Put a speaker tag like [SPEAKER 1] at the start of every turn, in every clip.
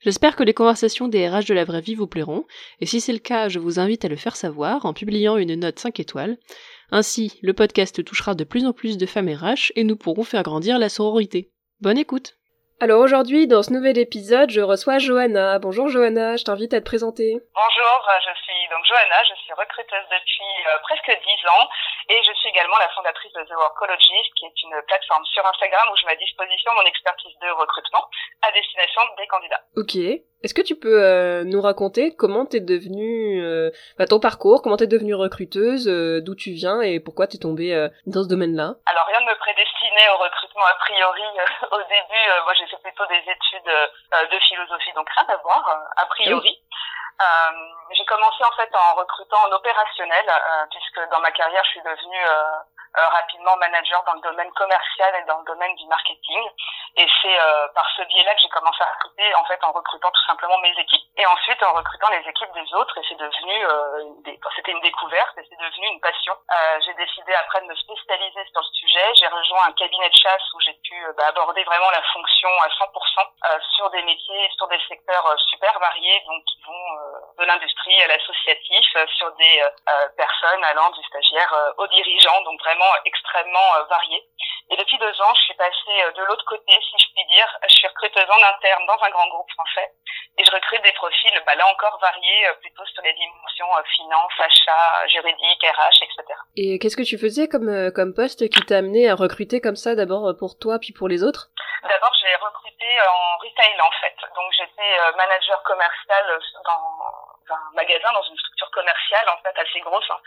[SPEAKER 1] J'espère que les conversations des RH de la vraie vie vous plairont, et si c'est le cas, je vous invite à le faire savoir en publiant une note 5 étoiles. Ainsi, le podcast touchera de plus en plus de femmes RH et nous pourrons faire grandir la sororité. Bonne écoute alors aujourd'hui, dans ce nouvel épisode, je reçois Johanna. Bonjour Johanna, je t'invite à te présenter.
[SPEAKER 2] Bonjour, je suis donc Johanna, je suis recruteuse depuis euh, presque 10 ans et je suis également la fondatrice de The Workologist, qui est une plateforme sur Instagram où je mets à disposition mon expertise de recrutement à destination des candidats.
[SPEAKER 1] Ok. Est-ce que tu peux euh, nous raconter comment t'es devenue, euh, bah, ton parcours, comment t'es devenue recruteuse, euh, d'où tu viens et pourquoi t'es tombée dans ce domaine-là?
[SPEAKER 2] Alors rien ne me prédestinait au recrutement a priori. au début, moi j'ai fait plutôt des études de philosophie, donc rien à voir a priori. j'ai commencé en fait en recrutant en opérationnel, puisque dans ma carrière je suis devenue euh, rapidement manager dans le domaine commercial et dans le domaine du marketing. Et c'est euh, par ce biais-là que j'ai commencé à recruter, en fait, en recrutant tout simplement mes équipes et ensuite en recrutant les équipes des autres. Et c'est devenu, euh, c'était une découverte devenu une passion. Euh, j'ai décidé après de me spécialiser sur le sujet. J'ai rejoint un cabinet de chasse où j'ai pu bah, aborder vraiment la fonction à 100% sur des métiers, sur des secteurs super variés, donc qui vont de l'industrie à l'associatif, sur des personnes allant du stagiaire au dirigeant, donc vraiment extrêmement euh, varié. Et depuis deux ans, je suis passée euh, de l'autre côté, si je puis dire. Je suis recruteuse en interne dans un grand groupe français et je recrute des profils, bah, là encore variés, euh, plutôt sur les dimensions finance, achat, juridique, RH, etc.
[SPEAKER 1] Et qu'est-ce que tu faisais comme, comme poste qui t'a amené à recruter comme ça, d'abord pour toi puis pour les autres?
[SPEAKER 2] D'abord, j'ai recruté en retail en fait. Donc j'étais manager commercial dans un magasin, dans une structure commerciale en fait assez grosse. Hein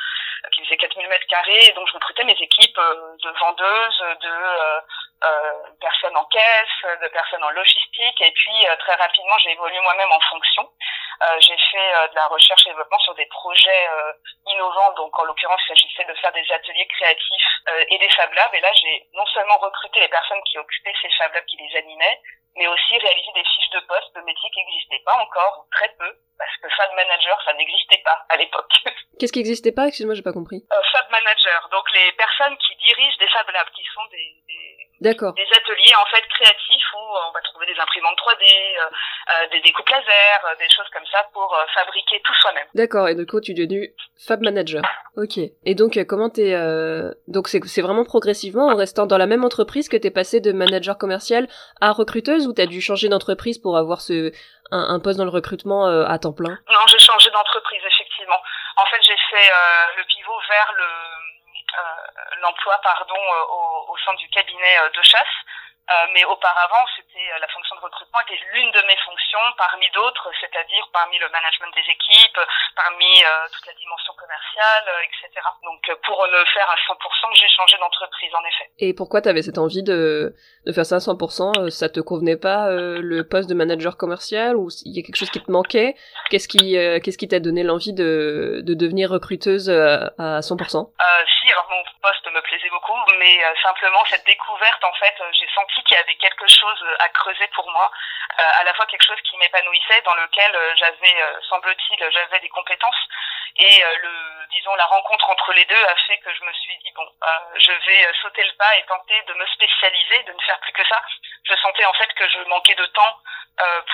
[SPEAKER 2] qui faisait 4000 mètres carrés. Donc je recrutais mes équipes euh, de vendeuses, de euh, euh, personnes en caisse, de personnes en logistique. Et puis très rapidement, j'ai évolué moi-même en fonction. j'ai fait de la recherche et développement sur des projets innovants. Donc en l'occurrence, il s'agissait de faire des ateliers créatifs et des Fab Labs. Et là, j'ai non seulement recruté les personnes qui occupaient ces Fab Labs, qui les animaient, mais aussi réaliser des fiches de poste de métiers qui n'existaient pas encore, ou très peu, parce que Fab Manager, ça n'existait pas à l'époque.
[SPEAKER 1] Qu'est-ce qui n'existait pas? Excuse-moi, j'ai pas compris.
[SPEAKER 2] Euh, Fab Manager, donc les personnes qui dirigent des Fab Labs, qui sont des, des, des ateliers en fait créatifs où on va trouver des imprimantes 3D, euh, euh, des découpes laser, euh, des choses comme ça pour euh, fabriquer tout soi-même.
[SPEAKER 1] D'accord, et du coup tu es devenu Fab Manager. Ok. Et donc comment t'es donc c'est c'est vraiment progressivement en restant dans la même entreprise que t'es passé de manager commercial à recruteuse ou t'as dû changer d'entreprise pour avoir ce un, un poste dans le recrutement à temps plein?
[SPEAKER 2] Non, j'ai changé d'entreprise effectivement. En fait, j'ai fait le pivot vers le l'emploi pardon au, au sein du cabinet de chasse euh, mais auparavant, c'était euh, la fonction de recrutement était l'une de mes fonctions parmi d'autres, c'est-à-dire parmi le management des équipes, parmi euh, toute la dimension commerciale, etc. Donc pour le faire à 100%, j'ai changé d'entreprise en effet.
[SPEAKER 1] Et pourquoi tu avais cette envie de, de faire ça à 100% Ça te convenait pas le poste de manager commercial ou il y a quelque chose qui te manquait? Qu'est-ce qui qu'est-ce qui t'a donné l'envie de, de devenir recruteuse à 100%
[SPEAKER 2] Si, alors mon poste me plaisait beaucoup, mais simplement cette découverte en fait, j'ai senti qu'il y avait quelque chose à creuser pour moi, euh, à la fois quelque chose qui m'épanouissait, dans lequel euh, j'avais, euh, semble-t-il, j'avais des compétences, et le, disons, la rencontre entre les deux a fait que je me suis dit bon, je vais sauter le pas et tenter de me spécialiser, de ne faire plus que ça. Je sentais en fait que je manquais de temps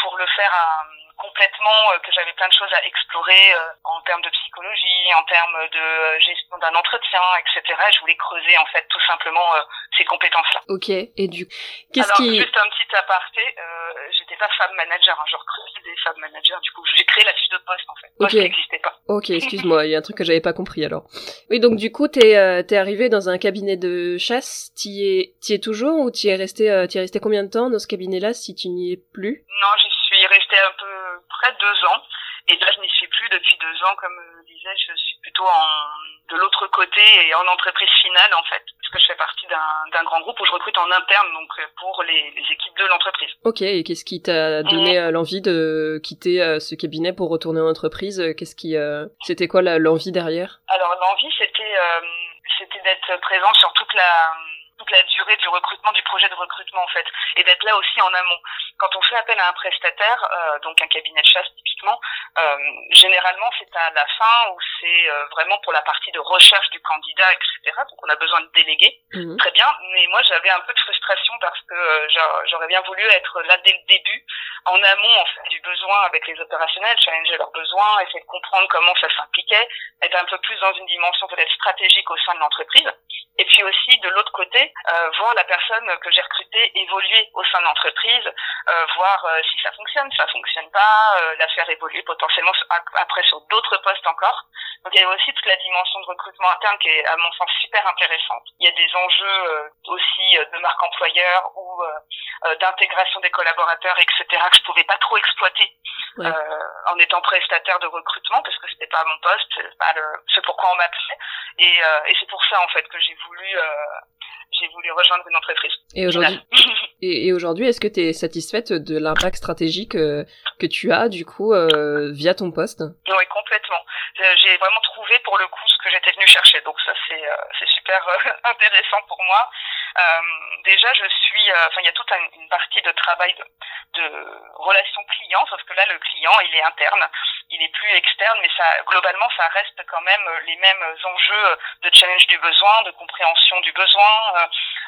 [SPEAKER 2] pour le faire à complètement euh, que j'avais plein de choses à explorer euh, en termes de psychologie, en termes de euh, gestion d'un entretien, etc. Je voulais creuser en fait tout simplement ces compétences-là.
[SPEAKER 1] Ok. Et du qu'est-ce
[SPEAKER 2] qui juste un petit aparté, euh, j'étais pas femme manager, hein, je recrutais des femmes managers. Du coup, j'ai créé la fiche de poste en fait. Ok. n'existait pas.
[SPEAKER 1] Ok, excuse-moi, il y a un truc que j'avais pas compris alors. Oui, donc du coup, t'es euh, t'es arrivé dans un cabinet de chasse. T'y es t'y es toujours ou t'y es resté euh, t'y es resté combien de temps dans ce cabinet-là si tu n'y es plus?
[SPEAKER 2] Non, j'y suis restée un peu près de deux ans. Et là, je n'y suis plus depuis deux ans, comme je disais, je suis plutôt en, de l'autre côté et en entreprise finale en fait, parce que je fais partie d'un grand groupe où je recrute en interne donc pour les, les équipes de l'entreprise.
[SPEAKER 1] Ok, et qu'est-ce qui t'a donné euh, l'envie de quitter euh, ce cabinet pour retourner en entreprise Qu'est-ce qui, c'était quoi l'envie derrière?
[SPEAKER 2] Alors l'envie c'était c'était d'être présent sur toute la toute la durée du recrutement, du projet de recrutement en fait, et d'être là aussi en amont. Quand on fait appel à un prestataire, euh, donc un cabinet de chasse typiquement, euh, généralement c'est à la fin où c'est euh, vraiment pour la partie de recherche du candidat, etc. Donc on a besoin de déléguer, mhm. très bien. Mais moi j'avais un peu de frustration parce que euh, j'aurais bien voulu être là dès le début, en amont en fait du besoin avec les opérationnels, challenger leurs besoins, essayer de comprendre comment ça s'impliquait, être un peu plus dans une dimension peut-être stratégique au sein de l'entreprise. Et puis aussi de l'autre côté, euh, voir la personne que j'ai recrutée évoluer au sein de l'entreprise, euh, voir euh, si ça fonctionne, ça fonctionne pas, euh, la faire évoluer potentiellement après sur d'autres postes encore. Donc il y a aussi toute la dimension de recrutement interne qui est à mon sens super intéressante. Il y a des enjeux aussi de marque employeur ou d'intégration des collaborateurs, etc. que je pouvais pas trop exploiter en étant prestataire de recrutement parce que c'était pas mon poste, c'est pas le, ce pourquoi on m'appelait. Et, et c'est pour ça en fait que j'ai voulu j'ai voulu rejoindre une entreprise.
[SPEAKER 1] Et aujourd'hui, et, aujourd'hui, est-ce que tu es satisfaite de l'impact stratégique euh, que tu as du coup euh, via ton poste?
[SPEAKER 2] Oui, complètement. Euh, j'ai vraiment trouvé pour le coup ce que j'étais venue chercher, donc ça c'est c'est super intéressant pour moi. déjà, je suis, enfin, il y a toute une partie de travail de, de relation client, sauf que là, le client, il est interne il est plus externe, mais ça, globalement, ça reste quand même euh, les mêmes enjeux euh, de challenge du besoin, de compréhension du besoin.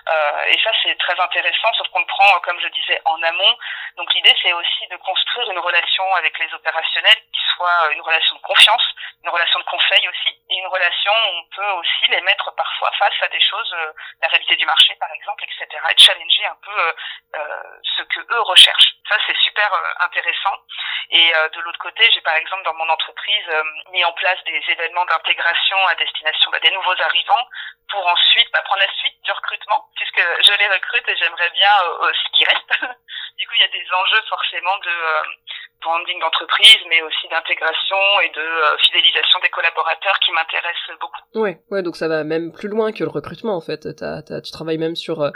[SPEAKER 2] Euh, et ça, c'est très intéressant, sauf le prend, comme je disais, en amont. Donc l'idée, c'est aussi de construire une relation avec les opérationnels qui soit une relation de confiance, une relation de conseil aussi, et une relation où on peut aussi les mettre parfois face à des choses, la réalité du marché, par exemple, etc., et challenger un peu ce que eux recherchent. Ça, c'est super intéressant. Et de l'autre côté, j'ai par exemple dans mon entreprise, euh, mis en place des événements d'intégration à destination bah, des nouveaux arrivants pour ensuite bah, prendre la suite du recrutement, puisque je les recrute et j'aimerais bien euh, aussi qu'ils restent. du coup, il y a des enjeux forcément de euh, branding d'entreprise, mais aussi d'intégration et de fidélisation des collaborateurs qui m'intéressent beaucoup.
[SPEAKER 1] Ouais, ouais, donc ça va même plus loin que le recrutement en fait. tu travailles même sur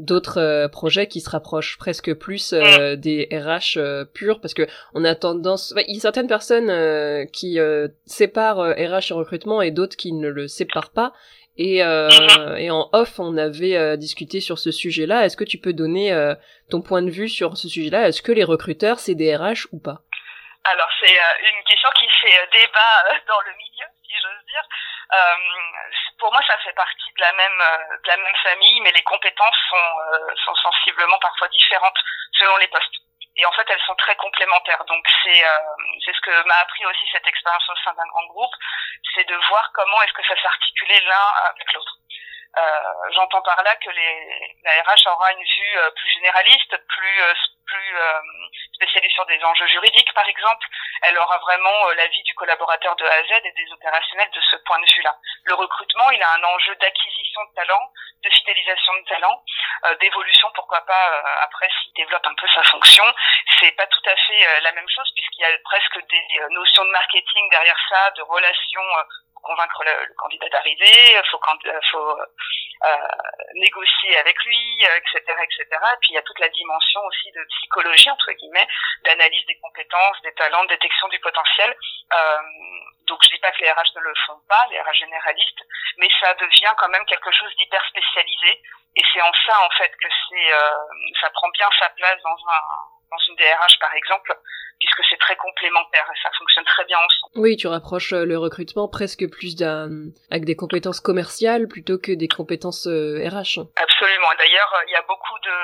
[SPEAKER 1] d'autres euh, projets qui se rapprochent presque plus euh, mm. des RH euh, purs parce que on a tendance il y a certaines personnes qui séparent RH et recrutement et d'autres qui ne le séparent pas et, mm-hmm. et en off on avait discuté sur ce sujet-là est-ce que tu peux donner ton point de vue sur ce sujet-là? Est-ce que les recruteurs c'est des RH ou pas?
[SPEAKER 2] Alors c'est une question qui fait débat dans le milieu si j'ose dire euh, pour moi, ça fait partie de la même euh, de la même famille, mais les compétences sont euh, sont sensiblement parfois différentes selon les postes. Et en fait, elles sont très complémentaires. Donc c'est c'est ce que m'a appris aussi cette expérience au sein d'un grand groupe, c'est de voir comment est-ce que ça s'articulait l'un avec l'autre. Euh, J'entends par là que les, la RH aura une vue plus généraliste, plus plus euh, spécialisée sur des enjeux juridiques, par exemple. Elle aura vraiment euh, l'avis du collaborateur de A à Z et des opérationnels de ce point de vue-là. Le recrutement, il a un enjeu d'acquisition de talent, de fidélisation de talent, euh, d'évolution, pourquoi pas après s'il développe un peu sa fonction. C'est pas tout à fait la même chose puisqu'il y a presque des notions de marketing derrière ça, de relations convaincre le, candidat d'arriver, il faut, faut euh, négocier avec lui, etc., euh, etc. Et puis il y a toute la dimension aussi de psychologie entre guillemets, d'analyse des compétences, des talents, de détection du potentiel. Euh, donc je dis pas que les RH ne le font pas, les RH généralistes, mais ça devient quand même quelque chose d'hyper spécialisé. Et c'est en ça en fait que c'est, ça prend bien sa place dans un dans une DRH par exemple, puisque c'est très complémentaire et ça fonctionne très bien ensemble.
[SPEAKER 1] Oui, tu rapproches euh, le recrutement presque plus d'un avec des compétences commerciales plutôt que des compétences RH. Euh,
[SPEAKER 2] Absolument. D'ailleurs, il y a beaucoup de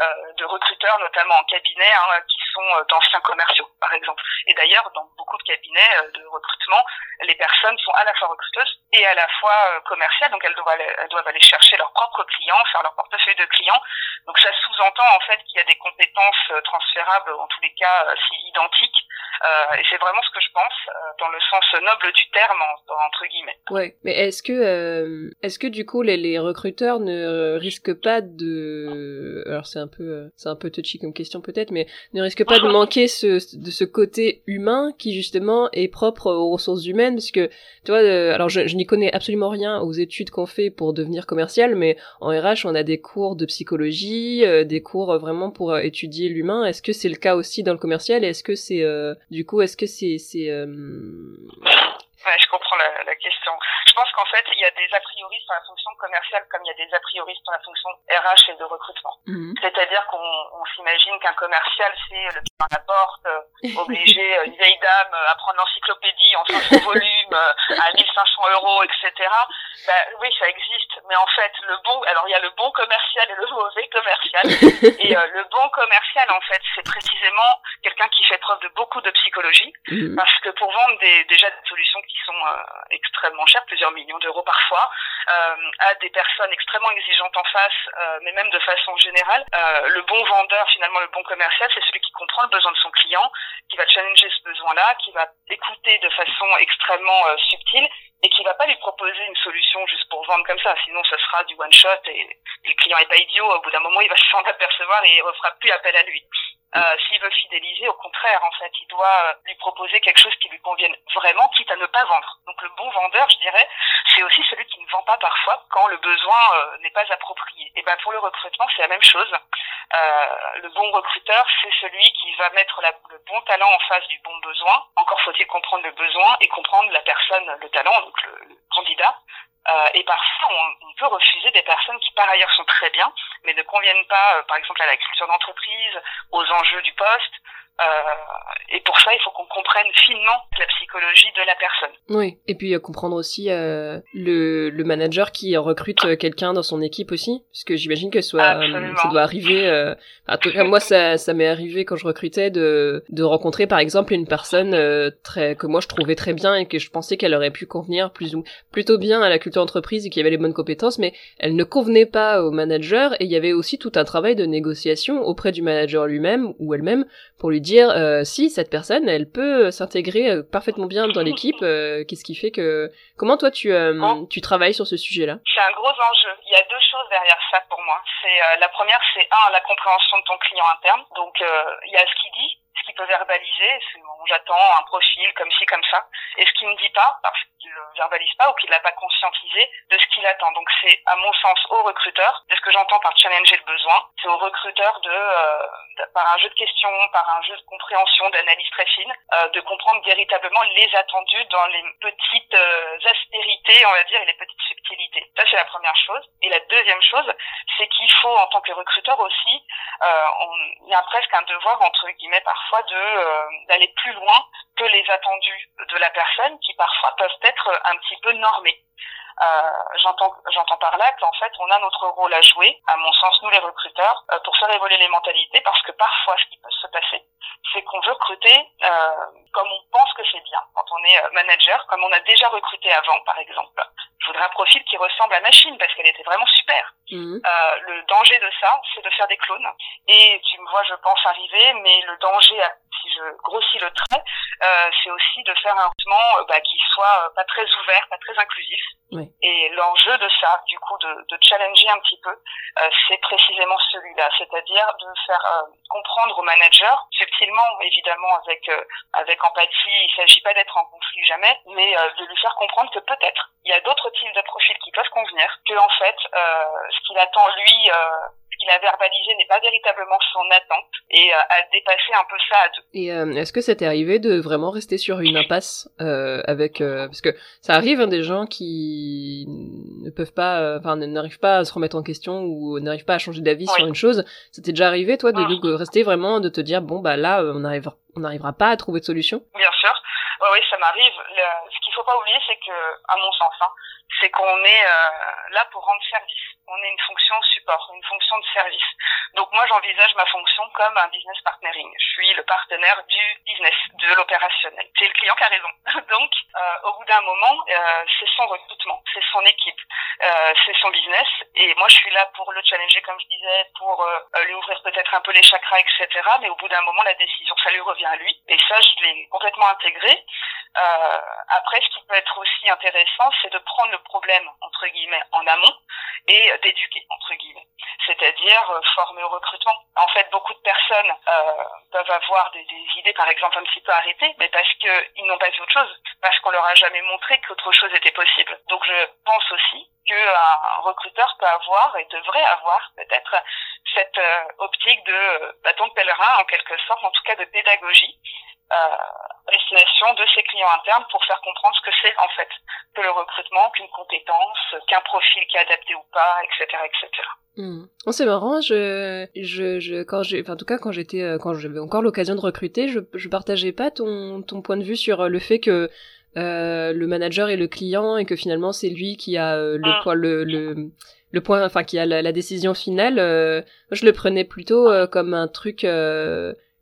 [SPEAKER 2] euh, de recruteurs, notamment en cabinet, hein, qui sont euh, d'anciens commerciaux, par exemple. Et d'ailleurs, dans beaucoup de cabinets euh, de recrutement, les personnes sont à la fois recruteuses et à la fois commerciales, donc elles doivent, aller, chercher leurs propres clients, faire leur portefeuille de clients. Donc ça sous-entend en fait qu'il y a des compétences transférables, en tous les cas si identiques, euh, et c'est vraiment ce que je pense euh, dans le sens noble du terme entre guillemets.
[SPEAKER 1] Ouais, mais est-ce que euh, est-ce que du coup les, les recruteurs ne risquent pas de alors c'est un peu, c'est un peu touchy comme question peut-être, mais ne risque pas de manquer ce, de ce côté humain qui justement est propre aux ressources humaines, parce que tu vois, alors je, je n'y connais absolument rien aux études qu'on fait pour devenir commercial, mais en RH on a des cours de psychologie, des cours vraiment pour étudier l'humain. Est-ce que c'est le cas aussi dans le commercial? Est-ce que c'est du coup, est-ce que c'est c'est
[SPEAKER 2] Ouais, je comprends la, la question. Je pense qu'en fait, il y a des a priori sur la fonction commerciale comme il y a des a priori sur la fonction RH et de recrutement. Mhm. C'est-à-dire qu'on on, s'imagine qu'un commercial, c'est le dans la porte, euh, obligé, euh, une vieille dame, euh, à prendre l'encyclopédie en 500 volumes, à 1500 euros, etc. Ben, oui, ça existe. Mais en fait, le bon, alors il y a le bon commercial et le mauvais commercial. et le bon commercial, en fait, c'est précisément quelqu'un qui fait preuve de beaucoup de psychologie. Mhm. Parce que pour vendre des, déjà des solutions qui sont euh, extrêmement chères, plusieurs millions d'euros parfois, euh, à des personnes extrêmement exigeantes en face, euh, mais même de façon générale. le bon vendeur, finalement, le bon commercial, c'est celui qui comprend le besoin de son client, qui va challenger ce besoin-là, qui va écouter de façon extrêmement subtile et qui va pas lui proposer une solution juste pour vendre comme ça, sinon ce sera du one shot et, le client est pas idiot, au bout d'un moment il va s'en apercevoir et il ne fera plus appel à lui. Euh, S'il veut fidéliser, au contraire, en fait, il doit euh, lui proposer quelque chose qui lui convienne vraiment, quitte à ne pas vendre. Donc le bon vendeur, je dirais, c'est aussi celui qui ne vend pas parfois quand le besoin euh, n'est pas approprié. Et ben pour le recrutement, c'est la même chose. Le bon recruteur, c'est celui qui va mettre le bon talent en face du bon besoin. Encore faut-il comprendre le besoin et comprendre la personne, le talent, donc le candidat, euh, et parfois, on, on, peut refuser des personnes qui, par ailleurs, sont très bien, mais ne conviennent pas, euh, par exemple, à la culture d'entreprise, aux enjeux du poste, et pour ça, il faut qu'on comprenne finement la psychologie de la personne.
[SPEAKER 1] Oui, et puis euh, comprendre aussi euh, le, le manager qui recrute euh, quelqu'un dans son équipe aussi, parce que j'imagine que soit ça doit arriver. en tout cas, moi, ça, ça m'est arrivé quand je recrutais de, de rencontrer, par exemple, une personne très que moi je trouvais très bien et que je pensais qu'elle aurait pu convenir plus ou plutôt bien à la culture d'entreprise et qui avait les bonnes compétences, mais elle ne convenait pas au manager et il y avait aussi tout un travail de négociation auprès du manager lui-même ou elle-même pour lui dire euh, si cette personne elle peut s'intégrer euh, parfaitement bien dans l'équipe euh, qu'est-ce qui fait que comment toi tu tu travailles sur ce sujet-là?
[SPEAKER 2] C'est un gros enjeu. Il y a deux choses derrière ça pour moi. C'est la première c'est un la compréhension de ton client interne. Donc il y a ce qu'il dit ce qu'il peut verbaliser, j'attends un profil comme ci, comme ça, et ce qu'il ne dit pas, parce qu'il ne verbalise pas ou qu'il n'a pas conscientisé de ce qu'il attend. Donc c'est, à mon sens, au recruteur, de ce que j'entends par challenger le besoin, c'est au recruteur de, euh, par un jeu de questions, par un jeu de compréhension, d'analyse très fine, euh, de comprendre véritablement les attendus dans les petites euh, aspérités, on va dire, et les petites subtilités. Ça, c'est la première chose. Et la deuxième chose, c'est qu'il faut, en tant que recruteur aussi, on, il y a presque un devoir, entre guillemets, euh, d'aller plus loin que les attendus de la personne qui parfois peuvent être un petit peu normés. Euh, j'entends j'entends par là qu'en fait on a notre rôle à jouer, à mon sens nous les recruteurs, euh, pour faire évoluer les mentalités parce que parfois ce qui peut se passer, c'est qu'on veut recruter euh, comme on pense que c'est bien quand on est manager, comme on a déjà recruté avant par exemple. Je voudrais un profil qui ressemble à machine parce qu'elle était vraiment super. Mmh. le danger de ça, c'est de faire des clones. Et tu me vois, je pense arriver, mais le danger si je grossis le trait, euh, c'est aussi de faire un recrutement euh, bah, qui soit euh, pas très ouvert, pas très inclusif. Et l'enjeu de ça, du coup, de, de challenger un petit peu, c'est précisément celui-là, c'est-à-dire de faire comprendre au manager, subtilement, évidemment, avec avec empathie. Il s'agit pas d'être en conflit jamais, mais de lui faire comprendre que peut-être il y a d'autres types de profils qui peuvent convenir, que en fait, ce qu'il attend lui qu'il a verbalisé n'est pas véritablement son attente et euh, à dépasser un peu ça à deux.
[SPEAKER 1] Et euh, est-ce que ça t'est arrivé de vraiment rester sur une impasse euh, avec euh, parce que ça arrive hein, des gens qui ne peuvent pas enfin n'arrivent pas à se remettre en question ou n'arrivent pas à changer d'avis sur une chose. Ça t'est déjà arrivé toi de, de, rester vraiment de te dire bon bah là on arrive on n'arrivera pas à trouver de solution?
[SPEAKER 2] Bien sûr. Oui, oui, ça m'arrive. Ce qu'il faut pas oublier, c'est que, à mon sens, hein, c'est qu'on est là pour rendre service on est une fonction support, une fonction de service. Donc moi j'envisage ma fonction comme un business partnering. Je suis le partenaire du business, de l'opérationnel. C'est le client qui a raison. Donc euh, au bout d'un moment, euh, c'est son recrutement, c'est son équipe, euh, c'est son business. Et moi je suis là pour le challenger comme je disais, pour lui ouvrir peut-être un peu les chakras, etc. Mais au bout d'un moment la décision, ça lui revient à lui. Et ça je l'ai complètement intégré. après ce qui peut être aussi intéressant, c'est de prendre le problème entre guillemets en amont et d'éduquer entre guillemets. c'est-à-dire euh, formé au recrutement. En fait, beaucoup de personnes euh, peuvent avoir des, idées, par exemple, un petit peu arrêtées, mais parce qu'ils n'ont pas vu autre chose, parce qu'on leur a jamais montré qu'autre chose était possible. Donc, je pense aussi qu'un recruteur peut avoir et devrait avoir peut-être cette euh, optique de euh, bâton de pèlerin, en quelque sorte, en tout cas de pédagogie, euh, destination de ses clients internes pour faire comprendre ce que c'est en fait que le recrutement, qu'une compétence, qu'un profil qui est adapté ou pas, etc., etc.
[SPEAKER 1] Hmm. Oh, c'est marrant, je, je, je, quand j'ai, enfin, en tout cas, quand j'étais, euh, quand j'avais encore l'occasion de recruter, je, je partageais pas ton, ton point de vue sur le fait que euh, le manager et le client et que finalement c'est lui qui a euh, le, mm. point, le, le, le, point, enfin qui a la, décision finale. Euh, je le prenais plutôt euh, comme un truc.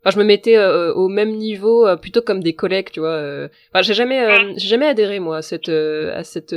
[SPEAKER 1] Enfin, je me mettais au même niveau, plutôt comme des collègues, tu vois. Enfin, j'ai jamais, mm. j'ai jamais adhéré moi à cette, à cette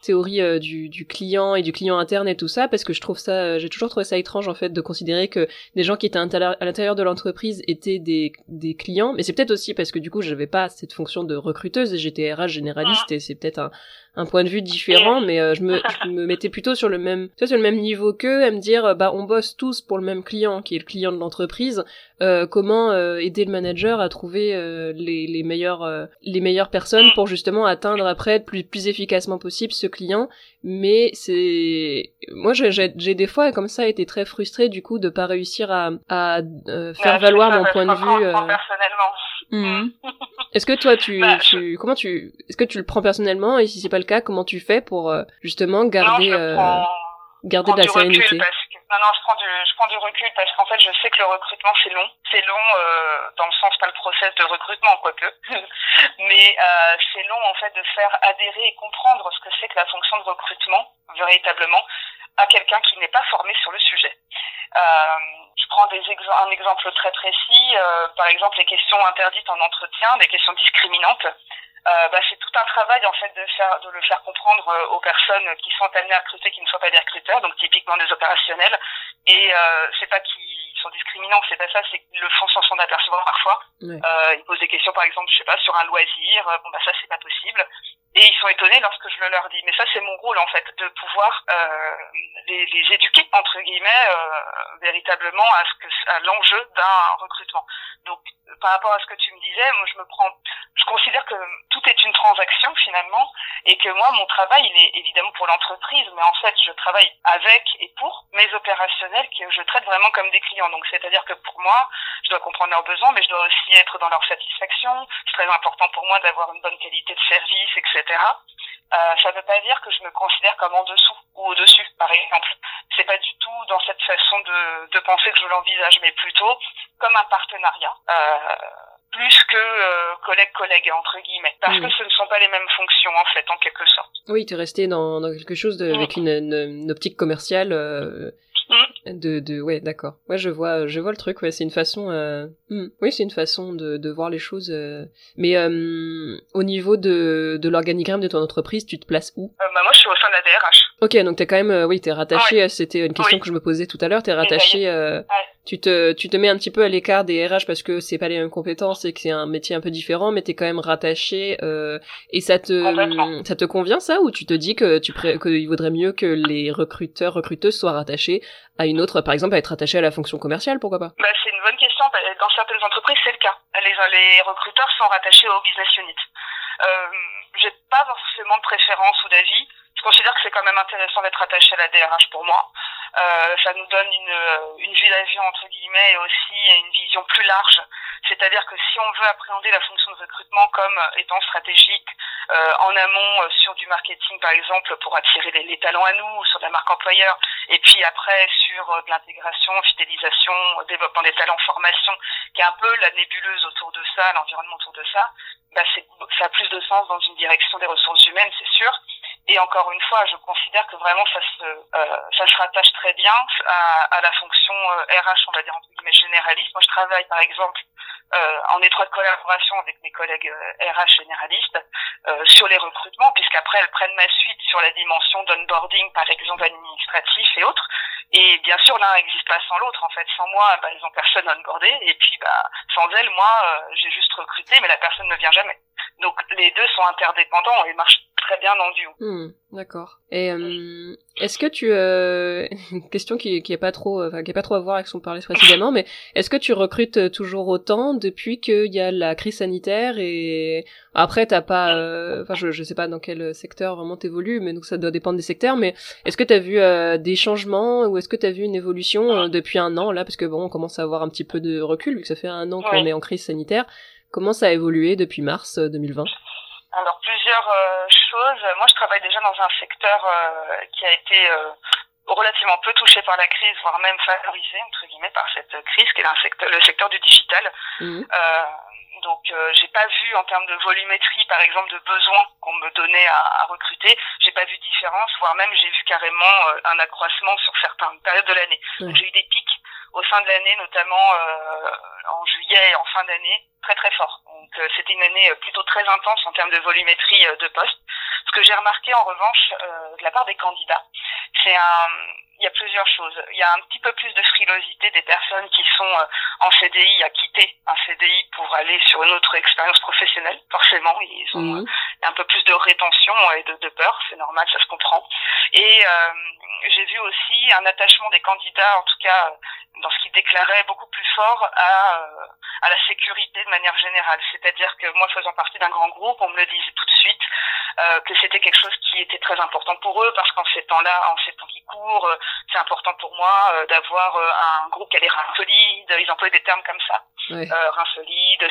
[SPEAKER 1] théorie euh, du, du, client et du client interne et tout ça parce que je trouve ça euh, j'ai toujours trouvé ça étrange en fait de considérer que des gens qui étaient à l'intérieur de l'entreprise étaient des, des clients mais c'est peut-être aussi parce que du coup j'avais pas cette fonction de recruteuse et j'étais RH généraliste et c'est peut-être un, un point de vue différent mais euh, je, me, je me mettais plutôt sur le même sur le même niveau qu'eux à me dire bah on bosse tous pour le même client qui est le client de l'entreprise euh, comment aider le manager à trouver les, les meilleures les meilleures personnes pour justement atteindre après le plus plus efficacement possible ce client, mais c'est moi j'ai des fois comme ça été très frustrée du coup de pas réussir à, à euh, faire valoir mon point de vue.
[SPEAKER 2] Euh... personnellement.
[SPEAKER 1] Mhm. Est-ce que toi tu, bah, tu comment tu est-ce que tu le prends personnellement et si c'est pas le cas comment tu fais pour euh, justement garder euh, garder de la sérénité?
[SPEAKER 2] Non, je prends du, je prends du recul parce qu'en fait, je sais que le recrutement c'est long. C'est long euh, dans le sens pas le process de recrutement, quoique, mais euh, c'est long en fait de faire adhérer et comprendre ce que c'est que la fonction de recrutement véritablement à quelqu'un qui n'est pas formé sur le sujet. Euh, je prends des un exemple très précis, euh, par exemple les questions interdites en entretien, des questions discriminantes euh, bah, c'est tout un travail en fait de faire de le faire comprendre euh, aux personnes qui sont amenées à recruter qui ne sont pas des recruteurs donc typiquement des opérationnels. Et euh, c'est pas qu'ils sont discriminants c'est pas ça c'est qu'ils le font sans s'en apercevoir parfois. Euh, ils posent des questions par exemple je sais pas sur un loisir euh, bon bah ça c'est pas possible et ils sont étonnés lorsque je le leur dis. Mais ça c'est mon rôle en fait de pouvoir euh, les, les éduquer entre guillemets véritablement à ce que à l'enjeu d'un recrutement. Donc par rapport à ce que tu me disais moi je me prends je considère que tout est une transaction finalement et que moi mon travail il est évidemment pour l'entreprise mais en fait je travaille avec et pour mes opérationnels que je traite vraiment comme des clients. Donc c'est-à-dire que pour moi je dois comprendre leurs besoins mais je dois aussi être dans leur satisfaction. C'est très important pour moi d'avoir une bonne qualité de service etc euh, ça ne veut pas dire que je me considère comme en dessous ou au dessus par exemple c'est pas du tout dans cette façon de, de penser que je l'envisage mais plutôt comme un partenariat euh, plus que euh, collègue-collègue, entre guillemets. Parce que ce ne sont pas les mêmes fonctions, en fait, en quelque sorte.
[SPEAKER 1] Oui, tu es resté dans, dans quelque chose de, avec une, une, optique commerciale. Euh. De, de, ouais, d'accord. Ouais, je vois, je vois le truc. Ouais, c'est une façon. Euh... Hmm. Oui, c'est une façon de, de voir les choses. Euh. Mais euh, au niveau de, de l'organigramme de ton entreprise, tu te places où?
[SPEAKER 2] Euh, bah, moi, je suis au sein de la DRH.
[SPEAKER 1] Ok, donc t'es quand même, euh, oui, t'es rattaché. C'était une question que je me posais tout à l'heure. T'es rattaché. Euh, tu te, tu te mets un petit peu à l'écart des RH parce que c'est pas les mêmes compétences et que c'est un métier un peu différent, mais t'es quand même rattaché. Euh, et ça te, ça te convient ça ou tu te dis que tu pré qu'il vaudrait mieux que les recruteurs, recruteuses soient rattachés à une autre, par exemple, à être rattachés à la fonction commerciale, pourquoi pas?
[SPEAKER 2] Bah, c'est une bonne question. Bah, dans certaines entreprises, c'est le cas. Les, les recruteurs sont rattachés au business unit. Euh, j'ai pas forcément de préférence ou d'avis je considère que c'est quand même intéressant d'être attaché à la DRH pour moi. Euh, ça nous donne une, euh, une vue d'avion entre guillemets et aussi une vision plus large. C'est-à-dire que si on veut appréhender la fonction de recrutement comme étant stratégique euh, en amont euh, sur du marketing par exemple pour attirer les, talents à nous, sur la marque employeur, et puis après sur euh, de l'intégration, fidélisation, développement des talents, formation, qui est un peu la nébuleuse autour de ça, l'environnement autour de ça, bah ça a plus de sens dans une direction des ressources humaines, c'est sûr. Et encore une fois, je considère que vraiment ça se, euh, ça se rattache très bien à, à la fonction RH, euh, on va dire entre guillemets généraliste. Moi, je travaille par exemple euh, en étroite collaboration avec mes collègues RH euh, généralistes sur les recrutements, puisqu'après elles prennent ma suite sur la dimension d'onboarding, par exemple administratif et autres. Et bien sûr, l'un n'existe pas sans l'autre. En fait, sans moi, bah, ils ont personne onboardé. Et puis, bah, sans elles, moi, j'ai juste recruté, mais la personne ne vient jamais. Donc les deux sont interdépendants et marchent très bien en duo.
[SPEAKER 1] Hmm, D'accord. Et euh, est-ce que tu euh, question qui qui est pas trop enfin, qui est pas trop à voir avec ce qu'on parlait précédemment, mais est-ce que tu recrutes euh, toujours autant depuis qu'il y a la crise sanitaire et après t'as pas euh, enfin je je sais pas dans quel secteur vraiment t'évolues, mais donc ça doit dépendre des secteurs, mais est-ce que t'as vu euh, des changements ou est-ce que t'as vu une évolution euh, depuis un an là? Parce que bon on commence à avoir un petit peu de recul vu que ça fait un an qu'on est en crise sanitaire. Comment ça a évolué depuis mars euh, 2020
[SPEAKER 2] Alors plusieurs euh, choses. Moi, je travaille déjà dans un secteur euh, qui a été euh, relativement peu touché par la crise, voire même favorisé entre guillemets par cette crise, qui est un secteur, le secteur du digital.
[SPEAKER 1] Mhm.
[SPEAKER 2] Euh, donc, euh, j'ai pas vu en termes de volumétrie, par exemple, de besoins qu'on me donnait à, à recruter, j'ai pas vu de différence, voire même j'ai vu carrément euh, un accroissement sur certaines périodes de l'année. J'ai eu des pics au sein de l'année, notamment euh, en juillet et en fin d'année, très très fort. Donc, euh, c'était une année euh, plutôt très intense en termes de volumétrie euh, de postes. Ce que j'ai remarqué en revanche euh, de la part des candidats, c'est un, il y a plusieurs choses. Il y a un petit peu plus de frilosité des personnes qui sont euh, en CDI à quitter un CDI pour aller sur une autre expérience professionnelle. Forcément, ils ont euh, un peu plus de rétention et de, de peur, c'est normal, ça se comprend. Et euh, j'ai vu aussi un attachement des candidats, en tout cas dans ce qu'ils déclaraient, beaucoup plus fort à, euh, à la sécurité de manière générale. C'est-à-dire que moi, faisant partie d'un grand groupe, on me le disait tout de suite euh, que c'était quelque chose qui était très important pour eux parce qu'en ces temps-là, en ces temps qui courent, euh, c'est important pour moi euh, d'avoir euh, un groupe qui a des reins solides. Ils employaient des termes comme ça
[SPEAKER 1] Ouais.
[SPEAKER 2] euh, rein solide,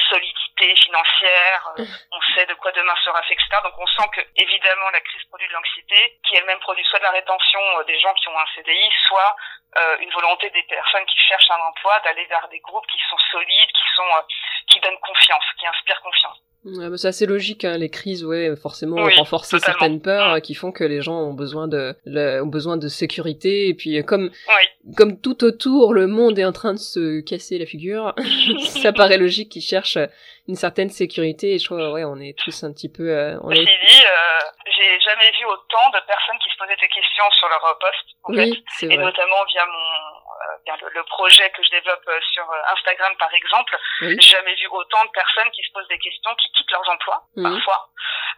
[SPEAKER 2] financière, euh, on sait de quoi demain sera fait, etc. Donc on sent que évidemment la crise produit de l'anxiété, qui elle-même produit soit de la rétention euh, des gens qui ont un CDI, soit euh, une volonté des personnes qui cherchent un emploi d'aller vers des groupes qui sont solides, qui sont euh, qui donnent confiance, qui inspirent confiance.
[SPEAKER 1] Ouais, bah, c'est assez logique, hein, les crises, ouais, forcément,
[SPEAKER 2] Oui,
[SPEAKER 1] renforcer
[SPEAKER 2] totalement.
[SPEAKER 1] certaines peurs euh, qui font que les gens ont besoin de, le- ont besoin de sécurité, et puis euh, comme,
[SPEAKER 2] Oui,
[SPEAKER 1] comme tout autour, le monde est en train de se casser la figure, ça paraît logique qu'ils cherchent une certaine sécurité, et je crois, ouais, on est tous un petit peu, euh, on est,
[SPEAKER 2] dit, euh, j'ai jamais vu autant de personnes qui se posaient des questions sur leur euh, poste, en fait.
[SPEAKER 1] oui, c'est
[SPEAKER 2] et
[SPEAKER 1] vrai,
[SPEAKER 2] notamment via mon euh, le, le projet que je développe euh, sur euh, Instagram par exemple,
[SPEAKER 1] oui,
[SPEAKER 2] j'ai jamais vu autant de personnes qui se posent des questions, qui quittent leurs emplois
[SPEAKER 1] Mhm.
[SPEAKER 2] parfois,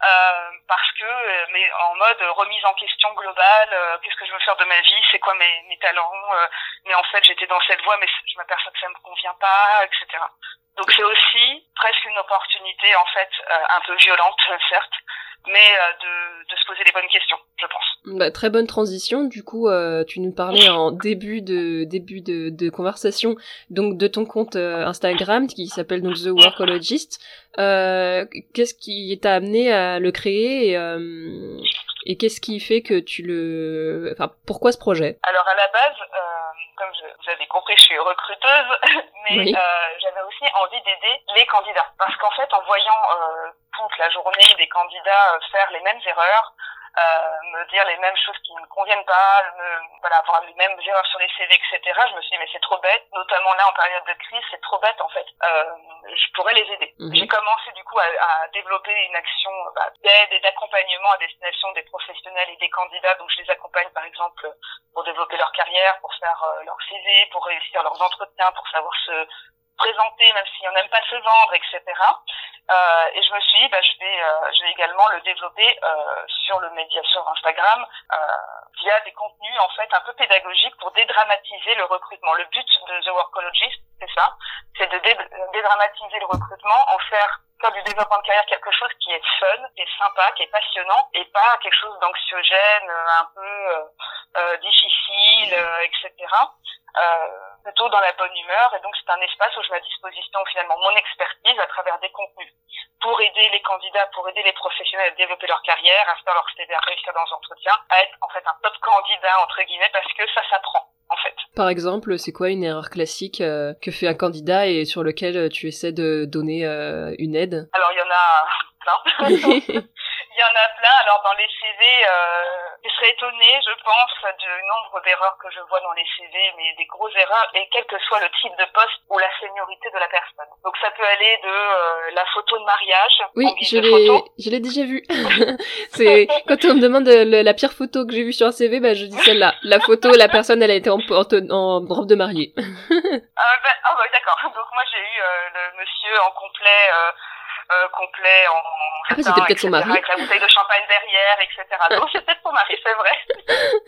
[SPEAKER 2] euh, parce que mais en mode remise en question globale, euh, qu'est-ce que je veux faire de ma vie, c'est quoi mes, mes talents, euh, mais en fait j'étais dans cette voie, mais je m'aperçois que ça me convient pas, etc. Donc c'est aussi presque une opportunité en fait un peu violente certes, mais euh, de, de se poser les bonnes questions, je pense.
[SPEAKER 1] Bah, très bonne transition. Du coup, euh, tu nous parlais en début de début de, de conversation, donc de ton compte euh, Instagram qui s'appelle donc The Workologist. Euh, qu'est-ce qui t'a amené à le créer et, euh, et qu'est-ce qui fait que tu le, enfin, pourquoi ce projet?
[SPEAKER 2] Alors à la base, euh, comme je, vous avez compris, je suis recruteuse, mais
[SPEAKER 1] Oui.
[SPEAKER 2] euh, j'avais aussi envie d'aider les candidats. Parce qu'en fait, en voyant euh, toute la journée des candidats euh, faire les mêmes erreurs, euh, me dire les mêmes choses qui ne me conviennent pas, me, voilà, avoir les mêmes erreurs sur les CV, etc. Je me suis dit, mais c'est trop bête, notamment là en période de crise, c'est trop bête en fait. Euh, je pourrais les aider.
[SPEAKER 1] Mhm.
[SPEAKER 2] J'ai commencé du coup à, à développer une action bah, d'aide et d'accompagnement à destination des professionnels et des candidats. Donc je les accompagne par exemple pour développer leur carrière, pour faire euh, leur CV, pour réussir leurs entretiens, pour savoir se présenter même si on n'aime pas se vendre, etc. Euh, et je me suis dit, bah, je vais, euh, je vais également le développer euh, sur le média, sur Instagram, euh, via des contenus en fait un peu pédagogiques pour dédramatiser le recrutement. Le but de The Workologist, c'est ça, c'est de dé- dédramatiser le recrutement, en faire du développement de carrière quelque chose qui est fun, qui est sympa, qui est passionnant, et pas quelque chose d'anxiogène, euh, un peu euh, difficile, euh, etc. Euh, plutôt dans la bonne humeur. Et donc c'est un espace où je mets à disposition finalement mon expertise à travers des contenus pour aider les candidats, pour aider les professionnels à développer leur carrière, à faire leur CV, à réussir dans les entretiens, à être en fait un top candidat entre guillemets parce que ça s'apprend en fait.
[SPEAKER 1] Par exemple, c'est quoi une erreur classique euh, que fait un candidat et sur lequel euh, tu essaies de donner euh, une aide?
[SPEAKER 2] Alors il y en a plein. Il y en a plein. Alors dans les CV, euh, je serais étonnée, je pense, du nombre d'erreurs que je vois dans les CV, mais des grosses erreurs, et quel que soit le type de poste ou la seniorité de la personne. Donc ça peut aller de euh, la photo de mariage
[SPEAKER 1] Oui,
[SPEAKER 2] en guise
[SPEAKER 1] je l'ai, je l'ai déjà vu. c'est quand on me demande euh, le- la pire photo que j'ai vue sur un CV, bah je dis celle-là. La photo, la personne, elle a été en, en, en robe de mariée.
[SPEAKER 2] Ah, ben, ah bah, d'accord. Donc moi j'ai eu euh, le monsieur en complet euh, euh, complet en
[SPEAKER 1] ah, c'était peut-être son mari.
[SPEAKER 2] Avec la bouteille de champagne derrière, etc. Donc c'est peut-être son mari, c'est vrai.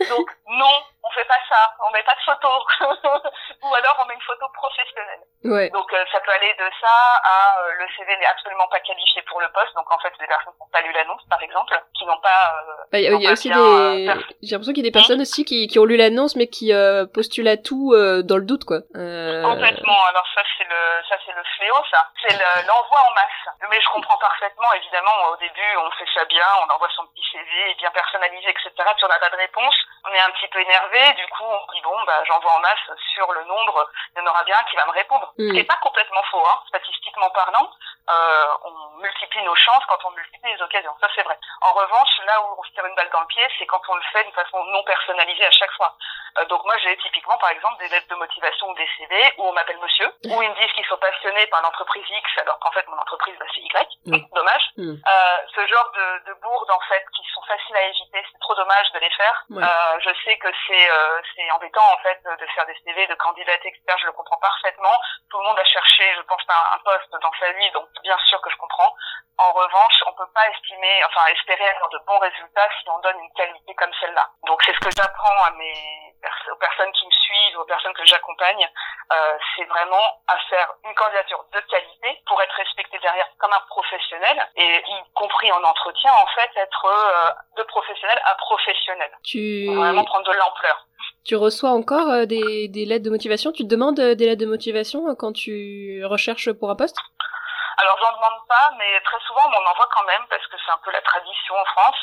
[SPEAKER 2] Donc non, on fait pas ça, on met pas de photo. Ou alors on met une photo professionnelle.
[SPEAKER 1] Ouais.
[SPEAKER 2] Donc euh, ça peut aller de ça à euh, le CV n'est absolument pas qualifié pour le poste. Donc en fait, des personnes qui n'ont pas lu l'annonce, par exemple, qui n'ont pas.
[SPEAKER 1] Bah, il y a, aussi des. J'ai l'impression qu'il y a des personnes aussi qui, qui ont lu l'annonce mais qui postulent à tout dans le doute, quoi.
[SPEAKER 2] Complètement. Alors ça c'est le ça c'est le fléau, ça. C'est l'envoi en masse. Mais je comprends parfaitement, évidemment au début, on fait ça bien, on envoie son petit CV bien personnalisé, etc. Si on n'a pas de réponse, on est un petit peu énervé. Du coup, on dit bon, bah, j'envoie en masse sur le nombre, il y en aura bien qui va me répondre. Ce qui n'est pas complètement faux, hein, statistiquement parlant. Euh, on multiplie nos chances quand on multiplie les occasions. Ça, c'est vrai. En revanche, là où on se tire une balle dans le pied, c'est quand on le fait d'une façon non personnalisée à chaque fois. Euh, donc moi, j'ai typiquement, par exemple, des lettres de motivation ou des CV où on m'appelle monsieur, où ils me disent qu'ils sont passionnés par l'entreprise X, alors qu'en fait, mon entreprise, bah, c'est Y. Dommage. Euh, ce genre de, de bourdes, en fait, qui sont faciles à éviter, c'est trop dommage de les faire. Euh, je sais que c'est euh, c'est embêtant, en fait, de faire des CV, de candidater, etc. Je le comprends parfaitement. Tout le monde a cherché, je pense, un, un poste dans sa vie, donc bien sûr que je comprends. En revanche, on peut pas estimer, enfin espérer avoir de bons résultats si on donne une qualité comme celle-là. Donc c'est ce que j'apprends à mes aux personnes qui me suivent, aux personnes que j'accompagne, euh, c'est vraiment à faire une candidature de qualité pour être respecté derrière comme un professionnel et y compris en entretien en fait être euh, de professionnel à professionnel.
[SPEAKER 1] Tu
[SPEAKER 2] vraiment prendre de l'ampleur.
[SPEAKER 1] Tu reçois encore euh, des, des lettres de motivation? Tu te demandes euh, des lettres de motivation quand tu recherches pour un poste?
[SPEAKER 2] Alors j'en demande pas, mais très souvent on m'en envoie quand même parce que c'est un peu la tradition en France.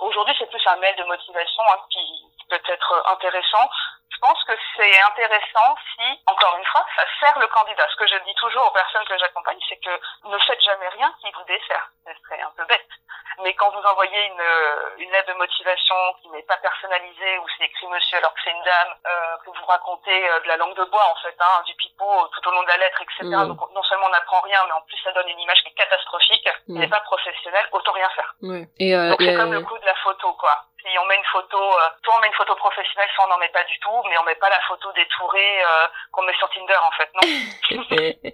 [SPEAKER 2] Aujourd'hui c'est plus un mail de motivation hein, qui peut être intéressant. Je pense que c'est intéressant si, encore une fois, ça sert le candidat. Ce que je dis toujours aux personnes que j'accompagne, c'est que ne faites jamais rien qui vous dessert. Ce serait un peu bête. Mais quand vous envoyez une, une lettre de motivation qui n'est pas personnalisée, où c'est écrit monsieur alors que c'est une dame, euh, que vous racontez euh, de la langue de bois en fait, hein, du pipeau tout au long de la lettre, etc. Mm. Donc non seulement on n'apprend rien, mais en plus ça donne une image qui est catastrophique, qui n'est pas professionnelle, autant rien faire.
[SPEAKER 1] Et euh,
[SPEAKER 2] Donc c'est comme le coup de la photo, quoi si on met une photo, euh, soit on met une photo professionnelle, soit on n'en met pas du tout, mais on met pas la photo détourée euh, qu'on met sur Tinder en fait,
[SPEAKER 1] non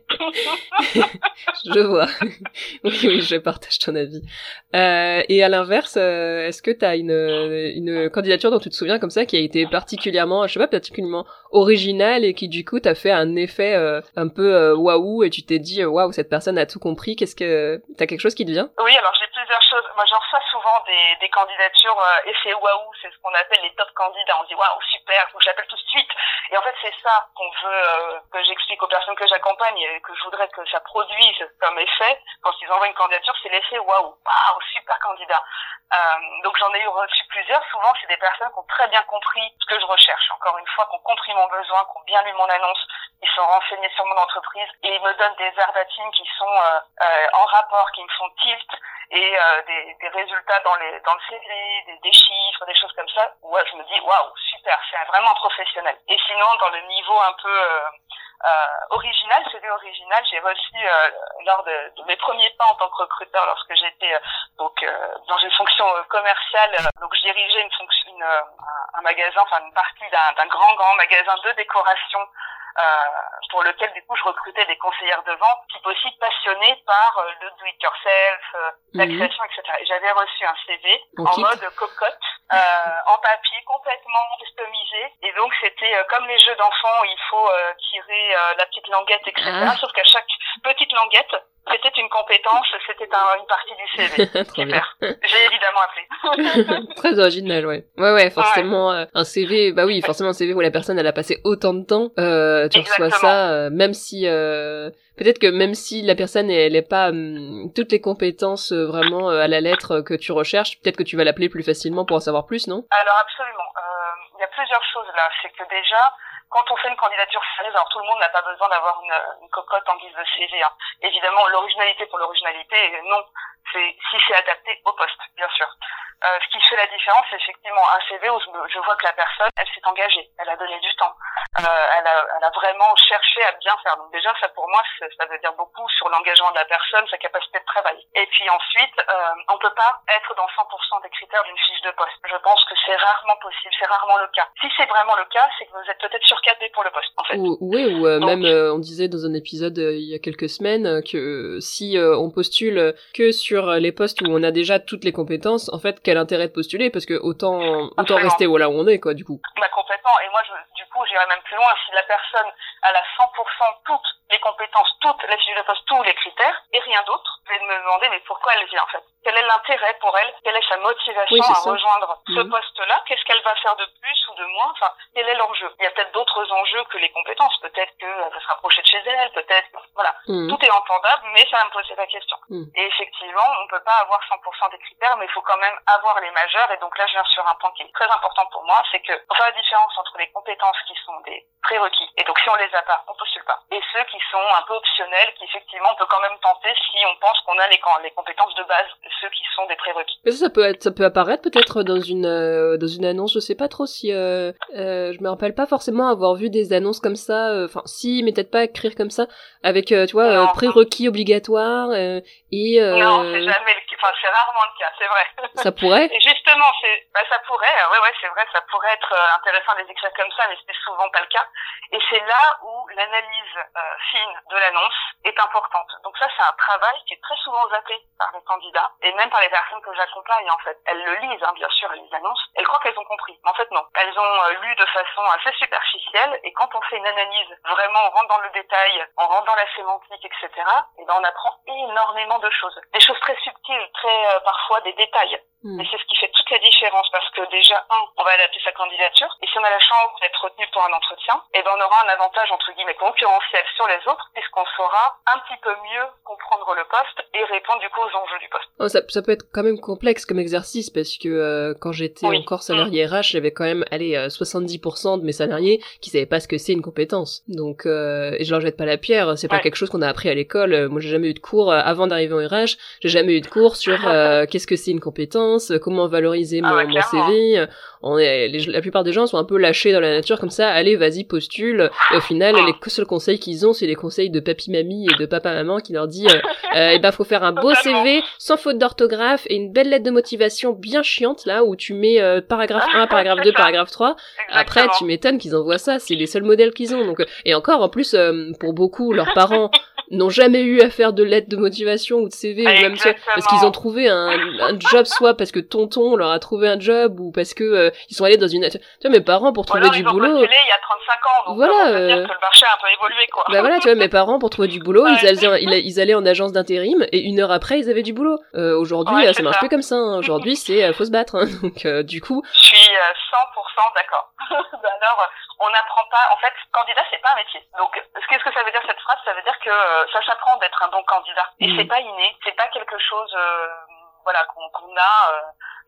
[SPEAKER 1] Je vois. oui, oui, je partage ton avis. Euh, et à l'inverse, euh, est-ce que tu as une, une candidature dont tu te souviens comme ça qui a été particulièrement, je sais pas, particulièrement originale et qui du coup t'a fait un effet euh, un peu waouh et tu t'es dit waouh cette personne a tout compris. Qu'est-ce que t'as quelque chose qui te vient?
[SPEAKER 2] Oui, alors j'ai plusieurs choses. Moi, j'en reçois souvent des, des candidatures c'est waouh, c'est ce qu'on appelle les top candidats. On dit waouh, super, faut que j'appelle tout de suite. Et en fait, c'est ça qu'on veut, euh, que j'explique aux personnes que j'accompagne et que je voudrais que ça produise comme effet quand ils envoient une candidature, c'est l'effet waouh, waouh, super candidat. Euh, donc j'en ai eu reçu plusieurs. Souvent, c'est des personnes qui ont très bien compris ce que je recherche. Encore une fois, qui ont compris mon besoin, qui ont bien lu mon annonce, ils sont renseignés sur mon entreprise et ils me donnent des verbatim qui sont euh, euh, en rapport, qui me font tilt et euh, des, des, résultats dans les dans le CV, des, chiffres, des choses comme ça. Ouais, je me dis waouh, super, c'est vraiment professionnel. Et sinon, dans le niveau un peu euh, euh, original, CV original, j'ai reçu euh, lors de, mes premiers pas en tant que recruteur, lorsque j'étais euh, donc dans une fonction commerciale, donc je dirigeais une fonction, une, un, magasin, enfin une partie d'un grand grand magasin de décoration euh, pour lequel du coup je recrutais des conseillères de vente, type aussi passionnées par euh, le do it yourself, euh, la mhm. création, etc. Et j'avais reçu un CV en mode cocotte, en papier complètement customisé. Et donc c'était comme les jeux d'enfants, il faut tirer la petite languette, etc. Ah. Sauf qu'à chaque petite languette, c'était une compétence, c'était un, une partie du CV. Super. J'ai évidemment appelé.
[SPEAKER 1] Très original, ouais. Ouais, ouais, forcément, euh, un CV, bah oui, forcément un CV où la personne, elle a passé autant de temps, euh, tu reçois ça, euh, même si, euh, peut-être que même si la personne, elle n'est pas hum, toutes les compétences vraiment à la lettre que tu recherches, peut-être que tu vas l'appeler plus facilement pour en savoir plus, non?
[SPEAKER 2] Alors absolument. Il y a plusieurs choses là. C'est que déjà, quand on fait une candidature sérieuse, alors tout le monde n'a pas besoin d'avoir une, cocotte en guise de CV. Hein. Évidemment, l'originalité pour l'originalité, non. C'est si c'est adapté au poste, bien sûr. Euh, ce qui fait la différence, c'est effectivement un CV où je, vois que la personne, elle s'est engagée, elle a donné du temps, euh, elle, a, elle, a, vraiment cherché à bien faire. Donc déjà, ça pour moi, ça veut dire beaucoup sur l'engagement de la personne, sa capacité de travail. Et puis ensuite, euh, on peut pas être dans 100% des critères d'une fiche de poste. Je pense que c'est rarement possible, c'est rarement le cas. Si c'est vraiment le cas, c'est que vous êtes peut-être surcadré pour le poste, en fait.
[SPEAKER 1] Ou, oui, ou euh, même, euh, on disait dans un épisode il y a quelques semaines que si on postule que sur les postes où on a déjà toutes les compétences, en fait, quel intérêt de postuler? Parce que autant autant rester là où on est quoi du coup.
[SPEAKER 2] Bah complètement. Et moi je, du coup j'irais même plus loin. Si la personne a la 100% toutes les compétences, toutes les fiches de poste, tous les critères et rien d'autre, je vais me demander mais pourquoi elle vient en fait? Quel est l'intérêt pour elle? Quelle est sa motivation à rejoindre ce mhm. poste-là? Qu'est-ce qu'elle va faire de plus ou de moins? Enfin, quel est l'enjeu? Il y a peut-être d'autres enjeux que les compétences. Peut-être qu'elle va se rapprocher de chez elle, peut-être voilà. Mhm. Tout est entendable, mais ça va me poser la question. Mhm. Et effectivement, on peut pas avoir 100% des critères, mais il faut quand même avoir les majeurs. Et donc là, je viens sur un point qui est très important pour moi, c'est que on fait la différence entre les compétences qui sont des prérequis. Et donc si on les a pas, on postule pas. Et ceux qui sont un peu optionnels, qui effectivement on peut quand même tenter si on pense qu'on a les, les compétences de base, ceux qui sont des prérequis.
[SPEAKER 1] Mais ça, ça peut être, ça peut apparaître peut-être dans une euh, dans une annonce. Je sais pas trop si euh, euh, je me rappelle pas forcément avoir vu des annonces comme ça. Euh, enfin, si, mais peut-être pas écrire comme ça avec tu vois prérequis obligatoires et.
[SPEAKER 2] Non, c'est jamais le Enfin, c'est rarement le cas, c'est vrai.
[SPEAKER 1] Ça pourrait.
[SPEAKER 2] Et justement, c'est, bah, ça pourrait. Ouais, ouais, c'est vrai, ça pourrait être intéressant de les écrire comme ça, mais c'est souvent pas le cas. Et c'est là où l'analyse euh, fine de l'annonce est importante. Donc ça, c'est un travail qui est très souvent zappé par les candidats et même par les personnes que j'accompagne en fait. Elles le lisent, hein, bien sûr, elles les annoncent. Elles croient qu'elles ont compris. Mais en fait, non. Elles ont euh, lu de façon assez superficielle et quand on fait une analyse, vraiment, on rentre dans le détail, on rentre dans la sémantique, etc. Et ben, on apprend énormément de choses. Des choses très subtiles, très euh, parfois des détails. Hmm. Et c'est ce qui fait toute la différence parce que déjà, un, on va adapter sa candidature. Et si on a la chance d'être retenu pour un entretien, et eh ben on aura un avantage entre guillemets concurrentiel sur les autres puisqu'on saura un petit peu mieux comprendre le poste et répondre du coup aux enjeux du poste.
[SPEAKER 1] Oh, ça, ça, peut être quand même complexe comme exercice parce que euh, quand j'étais encore salarié RH, hmm. j'avais quand même allez 70% euh, de mes salariés qui savaient pas ce que c'est une compétence. Donc euh, et je leur jette pas la pierre, c'est pas quelque chose qu'on a appris à l'école. Moi j'ai jamais eu de cours avant d'arriver en RH, j'ai jamais eu de cours sur qu'est-ce que c'est une compétence comment valoriser ah mon, CV. On est, la plupart des gens sont un peu lâchés dans la nature comme ça, allez, vas-y, postule. Et au final, ah. les seuls conseils qu'ils ont, c'est les conseils de papy-mamie et de papa-maman qui leur dit, euh, euh, eh ben, faut faire un beau CV, sans faute d'orthographe et une belle lettre de motivation bien chiante, là, où tu mets euh, paragraphe 1, paragraphe 2, paragraphe 3. Après, tu m'étonnes qu'ils envoient ça, c'est les seuls modèles qu'ils ont. Donc, et encore, en plus, pour beaucoup, leurs parents n'ont jamais eu à faire de lettres de motivation ou de CV ou même parce qu'ils ont trouvé un, un, job soit parce que tonton leur a trouvé un job ou parce que euh, ils sont allés dans une tu vois mes parents pour trouver du boulot
[SPEAKER 2] il y a 35 ans donc voilà euh... dire que le marché a un peu évolué quoi.
[SPEAKER 1] Bah voilà tu vois mes parents pour trouver du boulot ils, allaient, ils, allaient en agence d'intérim et une heure après ils avaient du boulot. Euh, aujourd'hui ça marche plus comme ça hein. aujourd'hui c'est euh, faut se battre hein. donc euh, du coup
[SPEAKER 2] je suis 100% d'accord bah alors on n'apprend pas en fait candidat c'est pas un métier donc qu'est-ce que ça veut dire cette phrase? Ça veut dire que ça s'apprend d'être un bon candidat. Et mmh. c'est pas inné, c'est pas quelque chose euh, voilà qu'on a euh,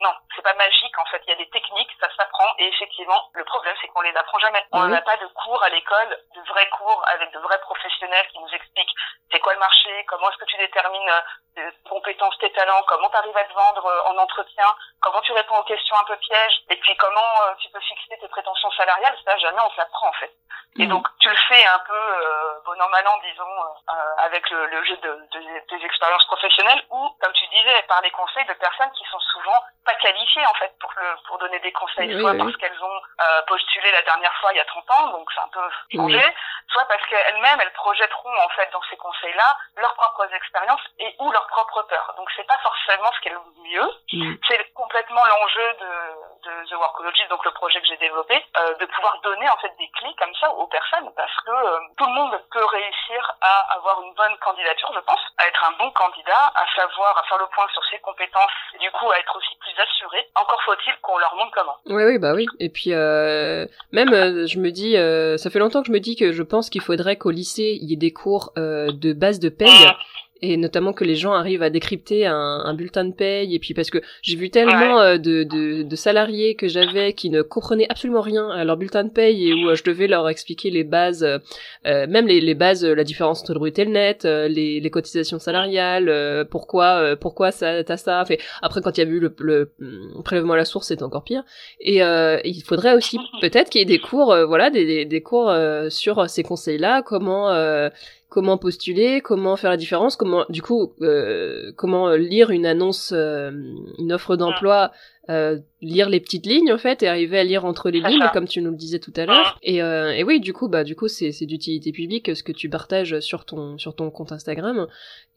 [SPEAKER 2] non, c'est pas magique en fait. Il y a des techniques, ça s'apprend. Et effectivement, le problème c'est qu'on les apprend jamais. On n'a pas de cours à l'école, de vrais cours avec de vrais professionnels qui nous expliquent c'est quoi le marché, comment est-ce que tu détermines tes euh, compétences, tes talents, comment tu arrives à te vendre euh, en entretien, comment tu réponds aux questions un peu pièges, et puis comment euh, tu peux fixer tes prétentions salariales. Ça jamais on s'apprend en fait. Et mhm. donc tu le fais un peu euh, mal an disons avec le, le jeu de, de, des expériences professionnelles ou comme tu disais par les conseils de personnes qui sont souvent pas qualifiées en fait pour le pour donner des conseils, soit parce qu'elles ont euh, postulé la dernière fois il y a 30 ans, donc c'est un peu changé, soit parce qu'elles-mêmes elles projetteront en fait dans ces conseils-là leurs propres expériences et ou leurs propres peurs. Donc c'est pas forcément ce qui est le mieux, mm. c'est complètement l'enjeu de, de The Workologist, donc le projet que j'ai développé, euh, de pouvoir donner en fait des clés comme ça aux personnes parce que euh, tout le monde peut réussir à avoir une bonne candidature, je pense, à être un bon candidat, à savoir à faire le point sur ses compétences et du coup à être aussi plus assuré. Encore faut-il qu'on leur montre comment.
[SPEAKER 1] Oui, oui, bah oui. Et puis euh, même, euh, je me dis, euh, ça fait longtemps que je me dis que je pense qu'il faudrait qu'au lycée il y ait des cours de base de paye. Et notamment que les gens arrivent à décrypter un, un bulletin de paye et puis parce que j'ai vu tellement euh, de, de, de, salariés que j'avais qui ne comprenaient absolument rien à leur bulletin de paye et où euh, je devais leur expliquer les bases, euh, même les, les bases, la différence entre le brut et le net, les, les cotisations salariales, pourquoi pourquoi ça t'as ça. Fait, après quand il y a eu le, le, hum, prélèvement à la source, c'est encore pire. Et il faudrait aussi peut-être qu'il y ait des cours, voilà, des, des, des cours sur ces conseils-là, comment comment postuler, comment faire la différence, comment du coup euh, comment lire une annonce, euh, une offre d'emploi euh, lire les petites lignes en fait et arriver à lire entre les lignes comme tu nous le disais tout à l'heure. Et, euh, et oui du coup bah du coup c'est c'est d'utilité publique ce que tu partages sur ton sur ton compte Instagram.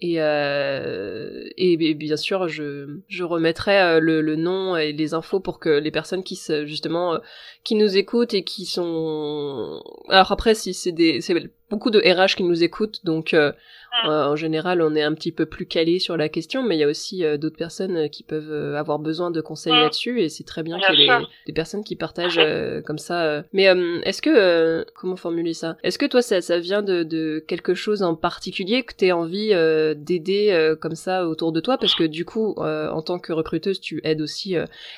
[SPEAKER 1] Et euh, et, bien sûr je je remettrai euh, le, le nom et les infos pour que les personnes qui se, justement euh, qui nous écoutent et qui sont alors après si c'est des c'est beaucoup de RH qui nous écoutent donc euh, en général, on est un petit peu plus calé sur la question, mais il y a aussi euh, d'autres personnes euh, qui peuvent avoir besoin de conseils là-dessus, et c'est très bien, qu'il y ait des personnes qui partagent comme ça. Mais est-ce que, comment formuler ça? Est-ce que toi, ça, ça vient de, de, quelque chose en particulier que tu as envie d'aider comme ça autour de toi? Parce que du coup, en tant que recruteuse, tu aides aussi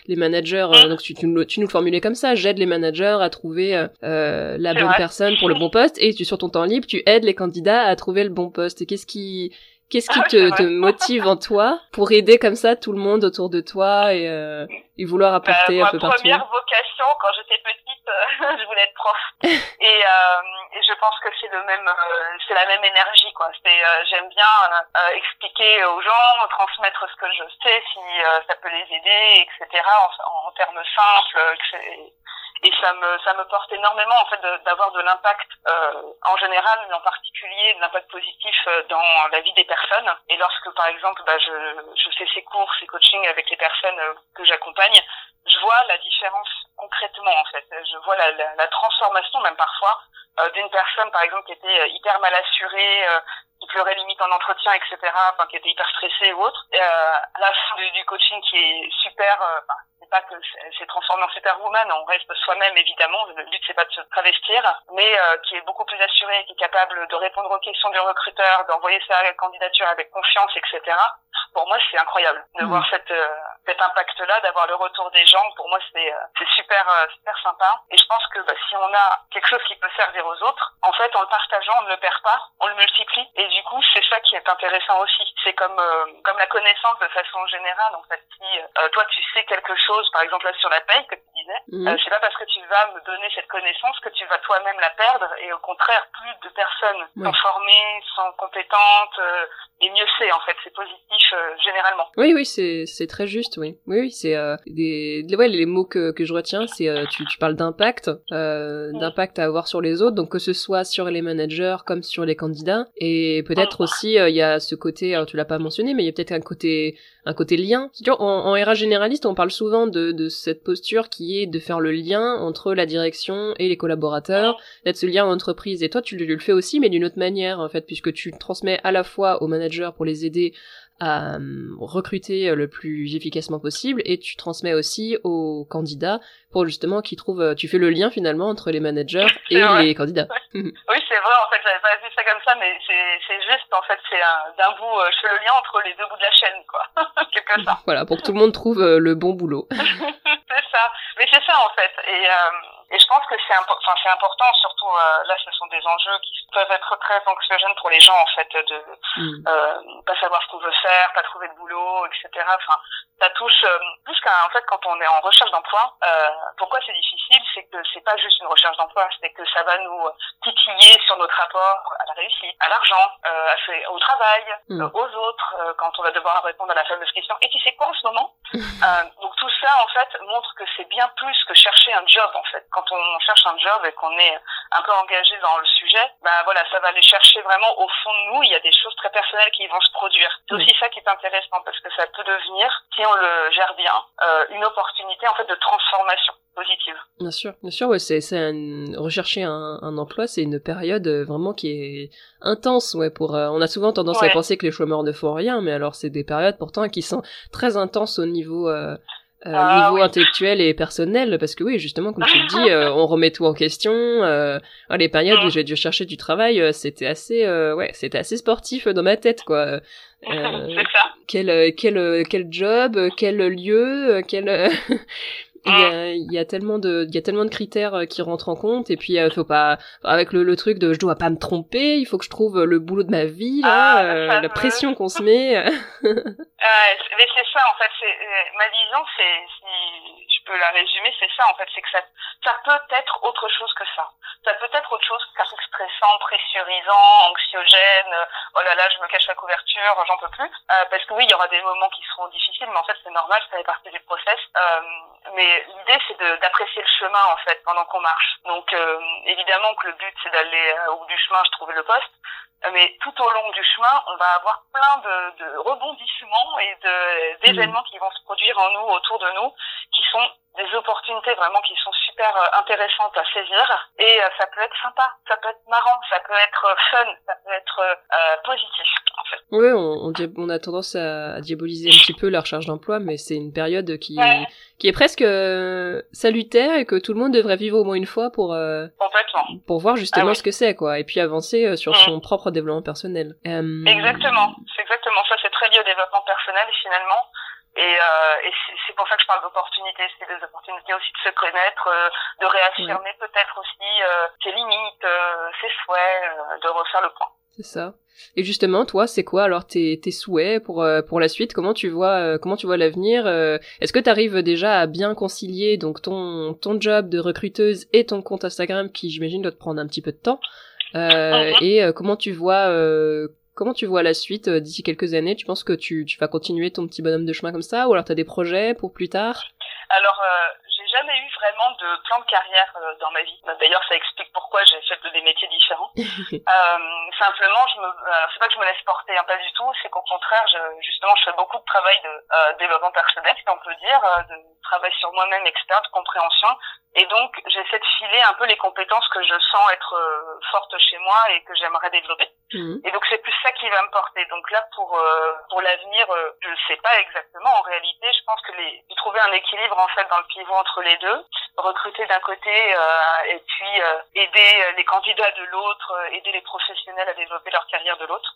[SPEAKER 1] les managers. donc tu, tu, nous, tu nous le formulais comme ça, j'aide les managers à trouver la bonne personne pour le bon poste, et tu, sur ton temps libre, tu aides les candidats à trouver le bon poste qu'est-ce qui Qu'est-ce qui ah te, te, motive en toi pour aider comme ça tout le monde autour de toi et, euh, et vouloir bah, apporter un peu partout?
[SPEAKER 2] Ma première vocation, quand j'étais petite, euh, je voulais être prof. et, euh, et je pense que c'est le même, euh, c'est la même énergie, quoi. C'est, j'aime bien expliquer aux gens, transmettre ce que je sais, si ça peut les aider, etc. En, en termes simples, et ça me ça me porte énormément en fait d'avoir de, l'impact euh, en général mais en particulier de l'impact positif euh, dans la vie des personnes. Et lorsque par exemple bah, je, je fais ces cours ces coachings avec les personnes euh, que j'accompagne je vois la différence concrètement en fait. Je vois la, la, transformation même parfois euh, d'une personne par exemple qui était hyper mal assurée qui pleurait limite en entretien etc enfin qui était hyper stressée ou autre. Et, à la fin du, du coaching qui est super c'est pas que c'est transformé en superwoman, on reste soi-même évidemment, le but c'est pas de se travestir, mais euh, qui est beaucoup plus assuré, qui est capable de répondre aux questions du recruteur, d'envoyer sa candidature avec confiance, etc. Pour moi c'est incroyable de mmh. voir cette, euh, cet impact-là, d'avoir le retour des gens. Pour moi c'est c'est super super sympa. Et je pense que bah, si on a quelque chose qui peut servir aux autres, en fait en le partageant on ne le perd pas, on le multiplie. Et du coup c'est ça qui est intéressant aussi. C'est comme comme la connaissance de façon générale. En fait si toi tu sais quelque chose par exemple là sur la paye que tu disais, mmh. euh, c'est pas parce que tu vas me donner cette connaissance que tu vas toi-même la perdre et au contraire plus de personnes sont formées, sont compétentes euh, et mieux c'est en fait, c'est positif euh, généralement.
[SPEAKER 1] Oui oui c'est très juste oui oui oui c'est euh, des ouais les mots que que je retiens c'est tu tu parles d'impact mmh. d'impact à avoir sur les autres donc que ce soit sur les managers comme sur les candidats et peut-être mmh. aussi il y a ce côté alors tu l'as pas mentionné mais il y a peut-être un côté un côté lien. En, en RH généraliste, on parle souvent de, de, cette posture qui est de faire le lien entre la direction et les collaborateurs, d'être ce lien en entreprise. Et toi, tu le fais aussi, mais d'une autre manière, en fait, puisque tu transmets à la fois aux managers pour les aider à euh, recruter le plus efficacement possible et tu transmets aussi aux candidats pour justement qu'ils trouvent tu fais le lien finalement entre les managers et les candidats
[SPEAKER 2] oui c'est vrai en fait j'avais pas vu ça comme ça mais c'est juste en fait c'est d'un bout euh, je fais le lien entre les deux bouts de la chaîne quoi. Quelque ça
[SPEAKER 1] voilà pour que tout le monde trouve le bon boulot.
[SPEAKER 2] C'est ça. Mais c'est ça en fait. Et et je pense que c'est enfin c'est important, surtout euh, là, ce sont des enjeux qui peuvent être très anxiogènes pour les gens en fait, de mm. euh, pas savoir ce qu'on veut faire, pas trouver de boulot, etc. Enfin, ça touche euh, plus qu'en en fait quand on est en recherche d'emploi. Euh, pourquoi c'est difficile, c'est que c'est pas juste une recherche d'emploi, c'est que ça va nous titiller sur notre rapport à la réussite, à l'argent, euh, au travail, mm. aux autres, quand on va devoir répondre à la fameuse question. Et tu sais quoi en ce moment? Donc tout ça en fait montre que c'est bien plus que chercher un job en fait quand on cherche un job et qu'on est un peu engagé dans le sujet, ben voilà, ça va aller chercher vraiment au fond de nous. Il y a des choses très personnelles qui vont se produire. C'est aussi ça qui est intéressant parce que ça peut devenir, si on le gère bien, euh, une opportunité en fait de transformation positive.
[SPEAKER 1] Bien sûr, bien sûr, ouais, c'est, rechercher un, un emploi, c'est une période euh, vraiment qui est intense, ouais. Pour, euh, on a souvent tendance à penser que les chômeurs ne font rien, mais alors c'est des périodes pourtant qui sont très intenses au niveau euh, ah niveau intellectuel et personnel parce que oui justement comme tu le dis euh, on remet tout en question euh, les périodes où j'ai dû chercher du travail euh, c'était assez euh, ouais c'était assez sportif dans ma tête quoi. Quel quel quel job quel lieu quel il y, a, il y a tellement de il y a tellement de critères euh, qui rentrent en compte et puis euh, faut pas avec le, le, truc de je dois pas me tromper il faut que je trouve le boulot de ma vie là, ah, euh, la pression qu'on se met
[SPEAKER 2] euh, mais c'est ça en fait c'est ma vision c'est si je peux la résumer c'est ça en fait c'est que ça ça peut être autre chose que ça. Ça peut être autre chose qu'un truc stressant pressurisant anxiogène oh là là je me cache la couverture j'en peux plus. Parce que oui il y aura des moments qui seront difficiles mais en fait c'est normal ça fait partie du process. Mais l'idée c'est d'apprécier le chemin en fait pendant qu'on marche. Donc euh, évidemment que le but c'est d'aller euh, au bout du chemin, je trouve le poste, mais tout au long du chemin, on va avoir plein de, de rebondissements et d'événements qui vont se produire en nous, autour de nous, qui sont des opportunités vraiment qui sont super euh, intéressantes à saisir et ça peut être sympa, ça peut être marrant, ça peut être fun, ça peut être euh, positif en fait.
[SPEAKER 1] Oui, on, on, a tendance à, diaboliser un petit peu la recherche d'emploi, mais c'est une période qui qui est presque euh, salutaire et que tout le monde devrait vivre au moins une fois pour euh, pour voir justement ah ce que c'est quoi et puis avancer euh, sur mm. son propre développement personnel.
[SPEAKER 2] Exactement, c'est exactement ça, c'est très lié au développement personnel finalement. Et, et c'est pour ça que je parle d'opportunités, c'est des opportunités aussi de se connaître, de réaffirmer peut-être aussi ses limites, ses souhaits, de refaire le point.
[SPEAKER 1] C'est ça. Et justement, toi, c'est quoi alors tes, tes souhaits pour euh, pour la suite? Comment tu vois euh, comment tu vois l'avenir euh, Est-ce que tu arrives déjà à bien concilier donc ton ton job de recruteuse et ton compte Instagram qui j'imagine doit te prendre un petit peu de temps mhm. Et comment tu vois comment tu vois la suite d'ici quelques années? Tu penses que tu tu vas continuer ton petit bonhomme de chemin comme ça ou alors tu as des projets pour plus tard?
[SPEAKER 2] Alors jamais eu vraiment de plan de carrière euh, dans ma vie. D'ailleurs, ça explique pourquoi j'ai fait des métiers différents. euh, simplement, je me, c'est pas que je me laisse porter, hein, pas du tout. C'est qu'au contraire, je, justement, je fais beaucoup de travail de euh, développement personnel, si on peut dire, euh, de travail sur moi-même, etc., de compréhension. Et donc, j'essaie de filer un peu les compétences que je sens être fortes chez moi et que j'aimerais développer. Mmh. Et donc, c'est plus ça qui va me porter. Donc là, pour pour l'avenir, je ne sais pas exactement. En réalité, je pense que les, j'ai trouvé un équilibre en fait dans le pivot entre les deux, recruter d'un côté euh, et puis euh, aider les candidats de l'autre, euh, aider les professionnels à développer leur carrière de l'autre.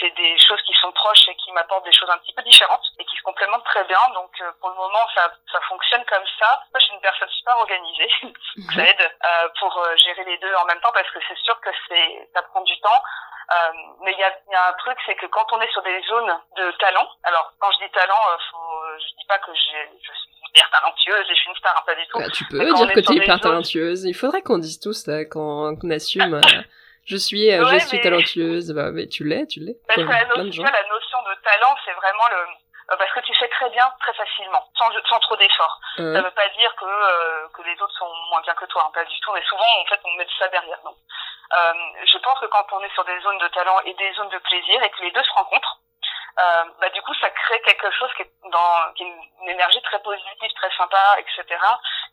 [SPEAKER 2] c'est des choses qui sont proches et qui m'apportent des choses un petit peu différentes et qui se complémentent très bien. Donc pour le moment, ça, ça fonctionne comme ça. Moi, je suis une personne super organisée. Mhm. ça aide pour gérer les deux en même temps parce que c'est sûr que c'est ça prend du temps. Euh, mais il y a, y a, un truc, c'est que quand on est sur des zones de talent, alors quand je dis talent, euh, faut, je dis pas que je suis hyper talentueuse et je suis une star, hein, pas du tout.
[SPEAKER 1] Bah, tu peux dire que tu es hyper talentueuse. Il faudrait qu'on dise tout ça quand on assume. Euh, je suis, je suis talentueuse. Bah, mais tu l'es, tu l'es.
[SPEAKER 2] Parce que la notion, la notion de talent, c'est vraiment le parce que tu fais très bien très facilement sans, sans trop d'efforts ça veut pas dire que que les autres sont moins bien que toi hein, pas du tout mais souvent en fait on met ça derrière donc euh, je pense que quand on est sur des zones de talent et des zones de plaisir et que les deux se rencontrent, euh, bah, du coup, ça crée quelque chose qui est dans qui est une énergie très positive, très sympa, etc.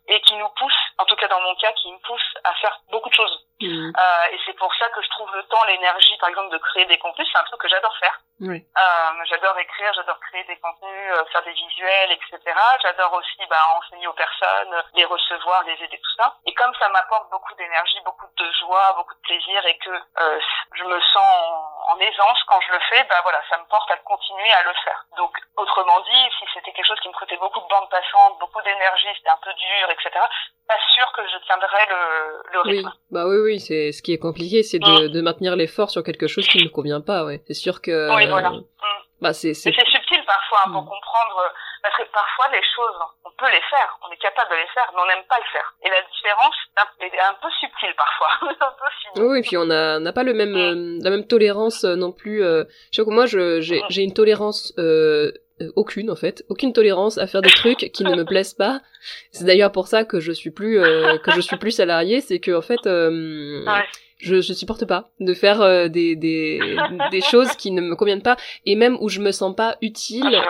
[SPEAKER 2] Et qui nous pousse, en tout cas dans mon cas, qui me pousse à faire beaucoup de choses. Mmh. Euh, et c'est pour ça que je trouve le temps, l'énergie, par exemple, de créer des contenus, c'est un truc que j'adore faire. Oui. Euh, j'adore écrire, j'adore créer des contenus, euh, faire des visuels, etc. J'adore aussi bah, enseigner aux personnes, les recevoir, les aider, tout ça. Et comme ça m'apporte beaucoup d'énergie, beaucoup de joie, beaucoup de plaisir, et que je me sens en, aisance quand je le fais, bah voilà, ça me porte à continuer à le faire. Donc, autrement dit, si c'était quelque chose qui me coûtait beaucoup de bandes passantes, beaucoup d'énergie, c'était un peu dur, etc. Pas sûr que je tiendrais le, le rythme.
[SPEAKER 1] Oui, bah oui, oui, c'est ce qui est compliqué, c'est de, mm. de maintenir l'effort sur quelque chose qui ne convient pas, ouais. C'est sûr que.
[SPEAKER 2] Oui, voilà. Mm.
[SPEAKER 1] Bah c'est
[SPEAKER 2] c'est subtil parfois hein, pour mm. comprendre parce que parfois les choses on peut les faire, on est capable de les faire, mais on n'aime pas le faire. Et la différence est un peu subtile parfois, un peu
[SPEAKER 1] Oui, et puis on a n'a pas le même euh, la même tolérance euh, non plus. Euh... Je sais que moi je j'ai j'ai une tolérance euh, euh, aucune en fait, aucune tolérance à faire des trucs qui ne me plaisent pas. C'est d'ailleurs pour ça que je suis plus euh, que je suis plus salarié, c'est que en fait euh, je je supporte pas de faire des des des choses qui ne me conviennent pas et même où je me sens pas utile.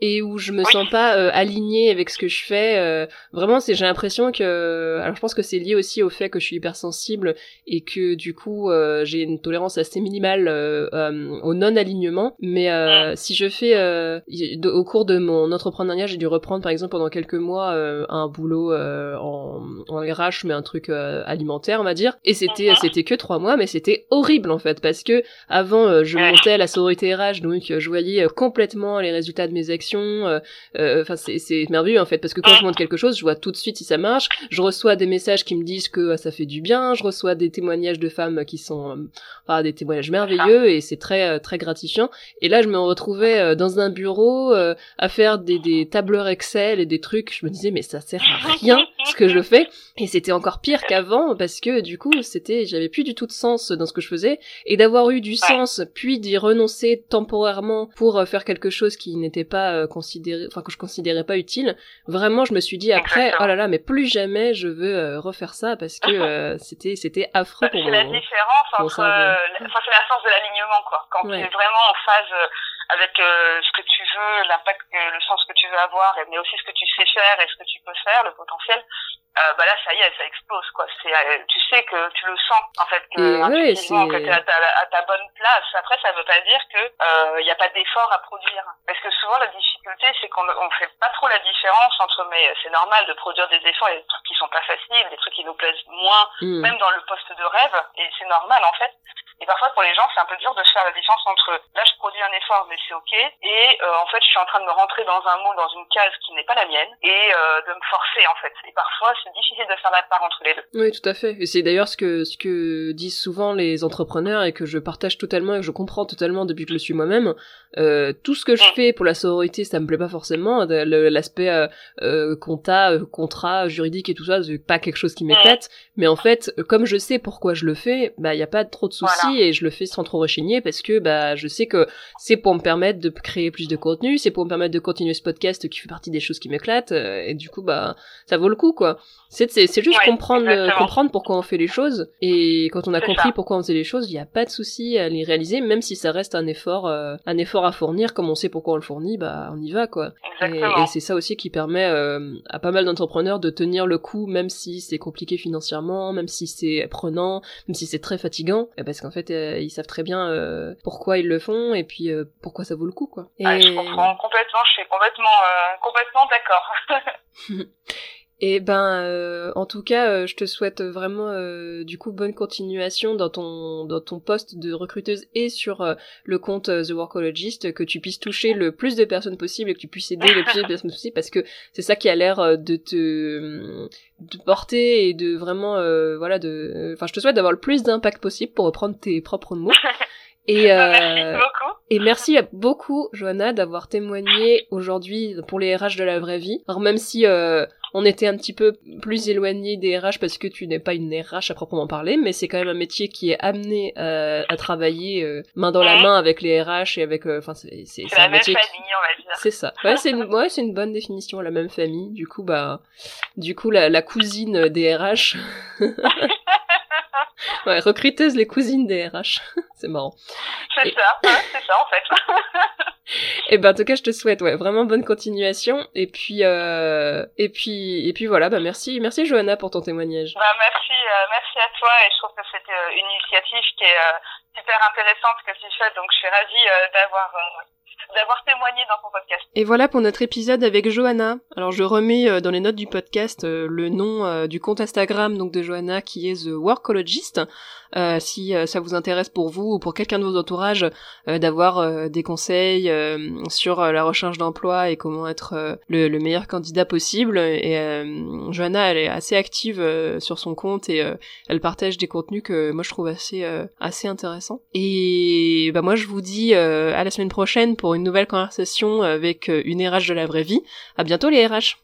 [SPEAKER 1] Et où je me sens pas euh, alignée avec ce que je fais. Euh, vraiment, c'est j'ai l'impression que alors je pense que c'est lié aussi au fait que je suis hypersensible et que du coup euh, j'ai une tolérance assez minimale au non alignement. Mais si je fais au cours de mon entrepreneuriat, j'ai dû reprendre par exemple pendant quelques mois un boulot en, en RH mais un truc alimentaire on va dire et c'était c'était que trois mois mais c'était horrible en fait parce que avant je montais à la sororité RH donc je voyais complètement les résultats de mes actions euh, euh, enfin, c'est merveilleux en fait parce que quand je montre quelque chose, je vois tout de suite si ça marche. Je reçois des messages qui me disent que ça fait du bien. Je reçois des témoignages de femmes qui sont, euh, enfin, des témoignages merveilleux et c'est très très gratifiant. Et là, je me retrouvais dans un bureau à faire des, des tableurs Excel et des trucs. Je me disais mais ça sert à rien ce que je fais. Et c'était encore pire qu'avant parce que du coup, c'était, j'avais plus du tout de sens dans ce que je faisais et d'avoir eu du sens puis d'y renoncer temporairement pour faire quelque chose qui n'était pas euh, considéré, enfin que je considérais pas utile. Vraiment, je me suis dit après, oh là là, mais plus jamais je veux euh, refaire ça parce que euh, c'était c'était affreux
[SPEAKER 2] pour moi. C'est la différence entre, enfin c'est la force de l'alignement quoi. Quand tu es vraiment en phase avec ce que tu veux, l'impact, le sens que tu veux avoir, mais aussi ce que tu sais faire et ce que tu peux faire, le potentiel euh, bah là ça y est ça explose quoi. C'est euh, tu sais que tu le sens en fait que
[SPEAKER 1] oui,
[SPEAKER 2] que t'es à ta, à ta bonne place. Après ça veut pas dire que il euh, y a pas d'effort à produire. Parce que souvent la difficulté c'est qu'on on fait pas trop la différence entre mais c'est normal de produire des efforts a des trucs qui sont pas faciles des trucs qui nous plaisent moins mm. même dans le poste de rêve. Et c'est normal en fait. Et parfois pour les gens c'est un peu dur de faire la différence entre là je produis un effort mais c'est ok. Et euh, en fait je suis en train de me rentrer dans un moule dans une case qui n'est pas la mienne. Et de me forcer en fait. Et parfois c'est difficile de faire la part entre les deux.
[SPEAKER 1] Oui, tout à fait. Et c'est d'ailleurs ce que, ce que disent souvent les entrepreneurs et que je partage totalement et que je comprends totalement depuis que je le suis moi-même. Euh, tout ce que je mm. fais pour la sororité, ça me plaît pas forcément. L'aspect euh, euh, compta, euh, contrat, juridique et tout ça, c'est pas quelque chose qui m'éclate. Mais en fait, comme je sais pourquoi je le fais, bah y a pas trop de soucis et je le fais sans trop rechigner parce que bah je sais que c'est pour me permettre de créer plus de contenu, c'est pour me permettre de continuer ce podcast qui fait partie des choses qui m'éclatent et du coup bah ça vaut le coup quoi. C'est c'est juste comprendre comprendre pourquoi on fait les choses et quand on a compris pourquoi on faisait les choses, il y a pas de souci à les réaliser même si ça reste un effort un effort à fournir, comme on sait pourquoi on le fournit, bah on y va quoi. Et, c'est ça aussi qui permet euh, à pas mal d'entrepreneurs de tenir le coup, même si c'est compliqué financièrement, même si c'est prenant, même si c'est très fatigant, parce qu'en fait euh, ils savent très bien euh, pourquoi ils le font et puis pourquoi ça vaut le coup quoi.
[SPEAKER 2] Et... je comprends complètement, je suis complètement complètement d'accord.
[SPEAKER 1] Et ben, euh, en tout cas, euh, je te souhaite vraiment euh, du coup bonne continuation dans ton dans ton poste de recruteuse et sur le compte The Workologist, que tu puisses toucher le plus de personnes possible et que tu puisses aider le plus de personnes possible parce que c'est ça qui a l'air de te de porter et de vraiment voilà de. Enfin, je te souhaite d'avoir le plus d'impact possible pour reprendre tes propres mots.
[SPEAKER 2] Et, merci beaucoup.
[SPEAKER 1] et merci beaucoup, Johanna, d'avoir témoigné aujourd'hui pour les RH de la vraie vie. Alors même si euh, on était un petit peu plus éloigné des RH parce que tu n'es pas une RH à proprement parler, mais c'est quand même un métier qui est amené euh, à travailler euh, main dans la main avec les RH et avec, euh, enfin c'est
[SPEAKER 2] c'est un métier.
[SPEAKER 1] C'est ça. Ouais, c'est une, ouais, c'est une bonne définition, la même famille. Du coup, bah, du coup, la, la cousine des RH. ouais, recruteuse les cousines des RH. c'est marrant.
[SPEAKER 2] C'est ça, c'est ça en fait.
[SPEAKER 1] et eh ben en tout cas, je te souhaite ouais, vraiment bonne continuation et puis euh, et puis et puis voilà, bah merci merci Johanna pour ton témoignage.
[SPEAKER 2] Bah merci euh, merci à toi et je trouve que c'était euh, une initiative qui est super intéressante que tu fais donc je suis ravie d'avoir d'avoir témoigné dans podcast.
[SPEAKER 1] Et voilà pour notre épisode avec Johanna. Alors je remets euh, dans les notes du podcast euh, le nom euh, du compte Instagram donc de Johanna qui est The Workologist. Si ça vous intéresse pour vous ou pour quelqu'un de vos entourages d'avoir des conseils sur la recherche d'emploi et comment être le, meilleur candidat possible. Et Johanna elle est assez active sur son compte et elle partage des contenus que moi je trouve assez assez intéressants. Et bah moi je vous dis à la semaine prochaine pour une nouvelle conversation avec euh, une RH de la vraie vie. À bientôt les RH.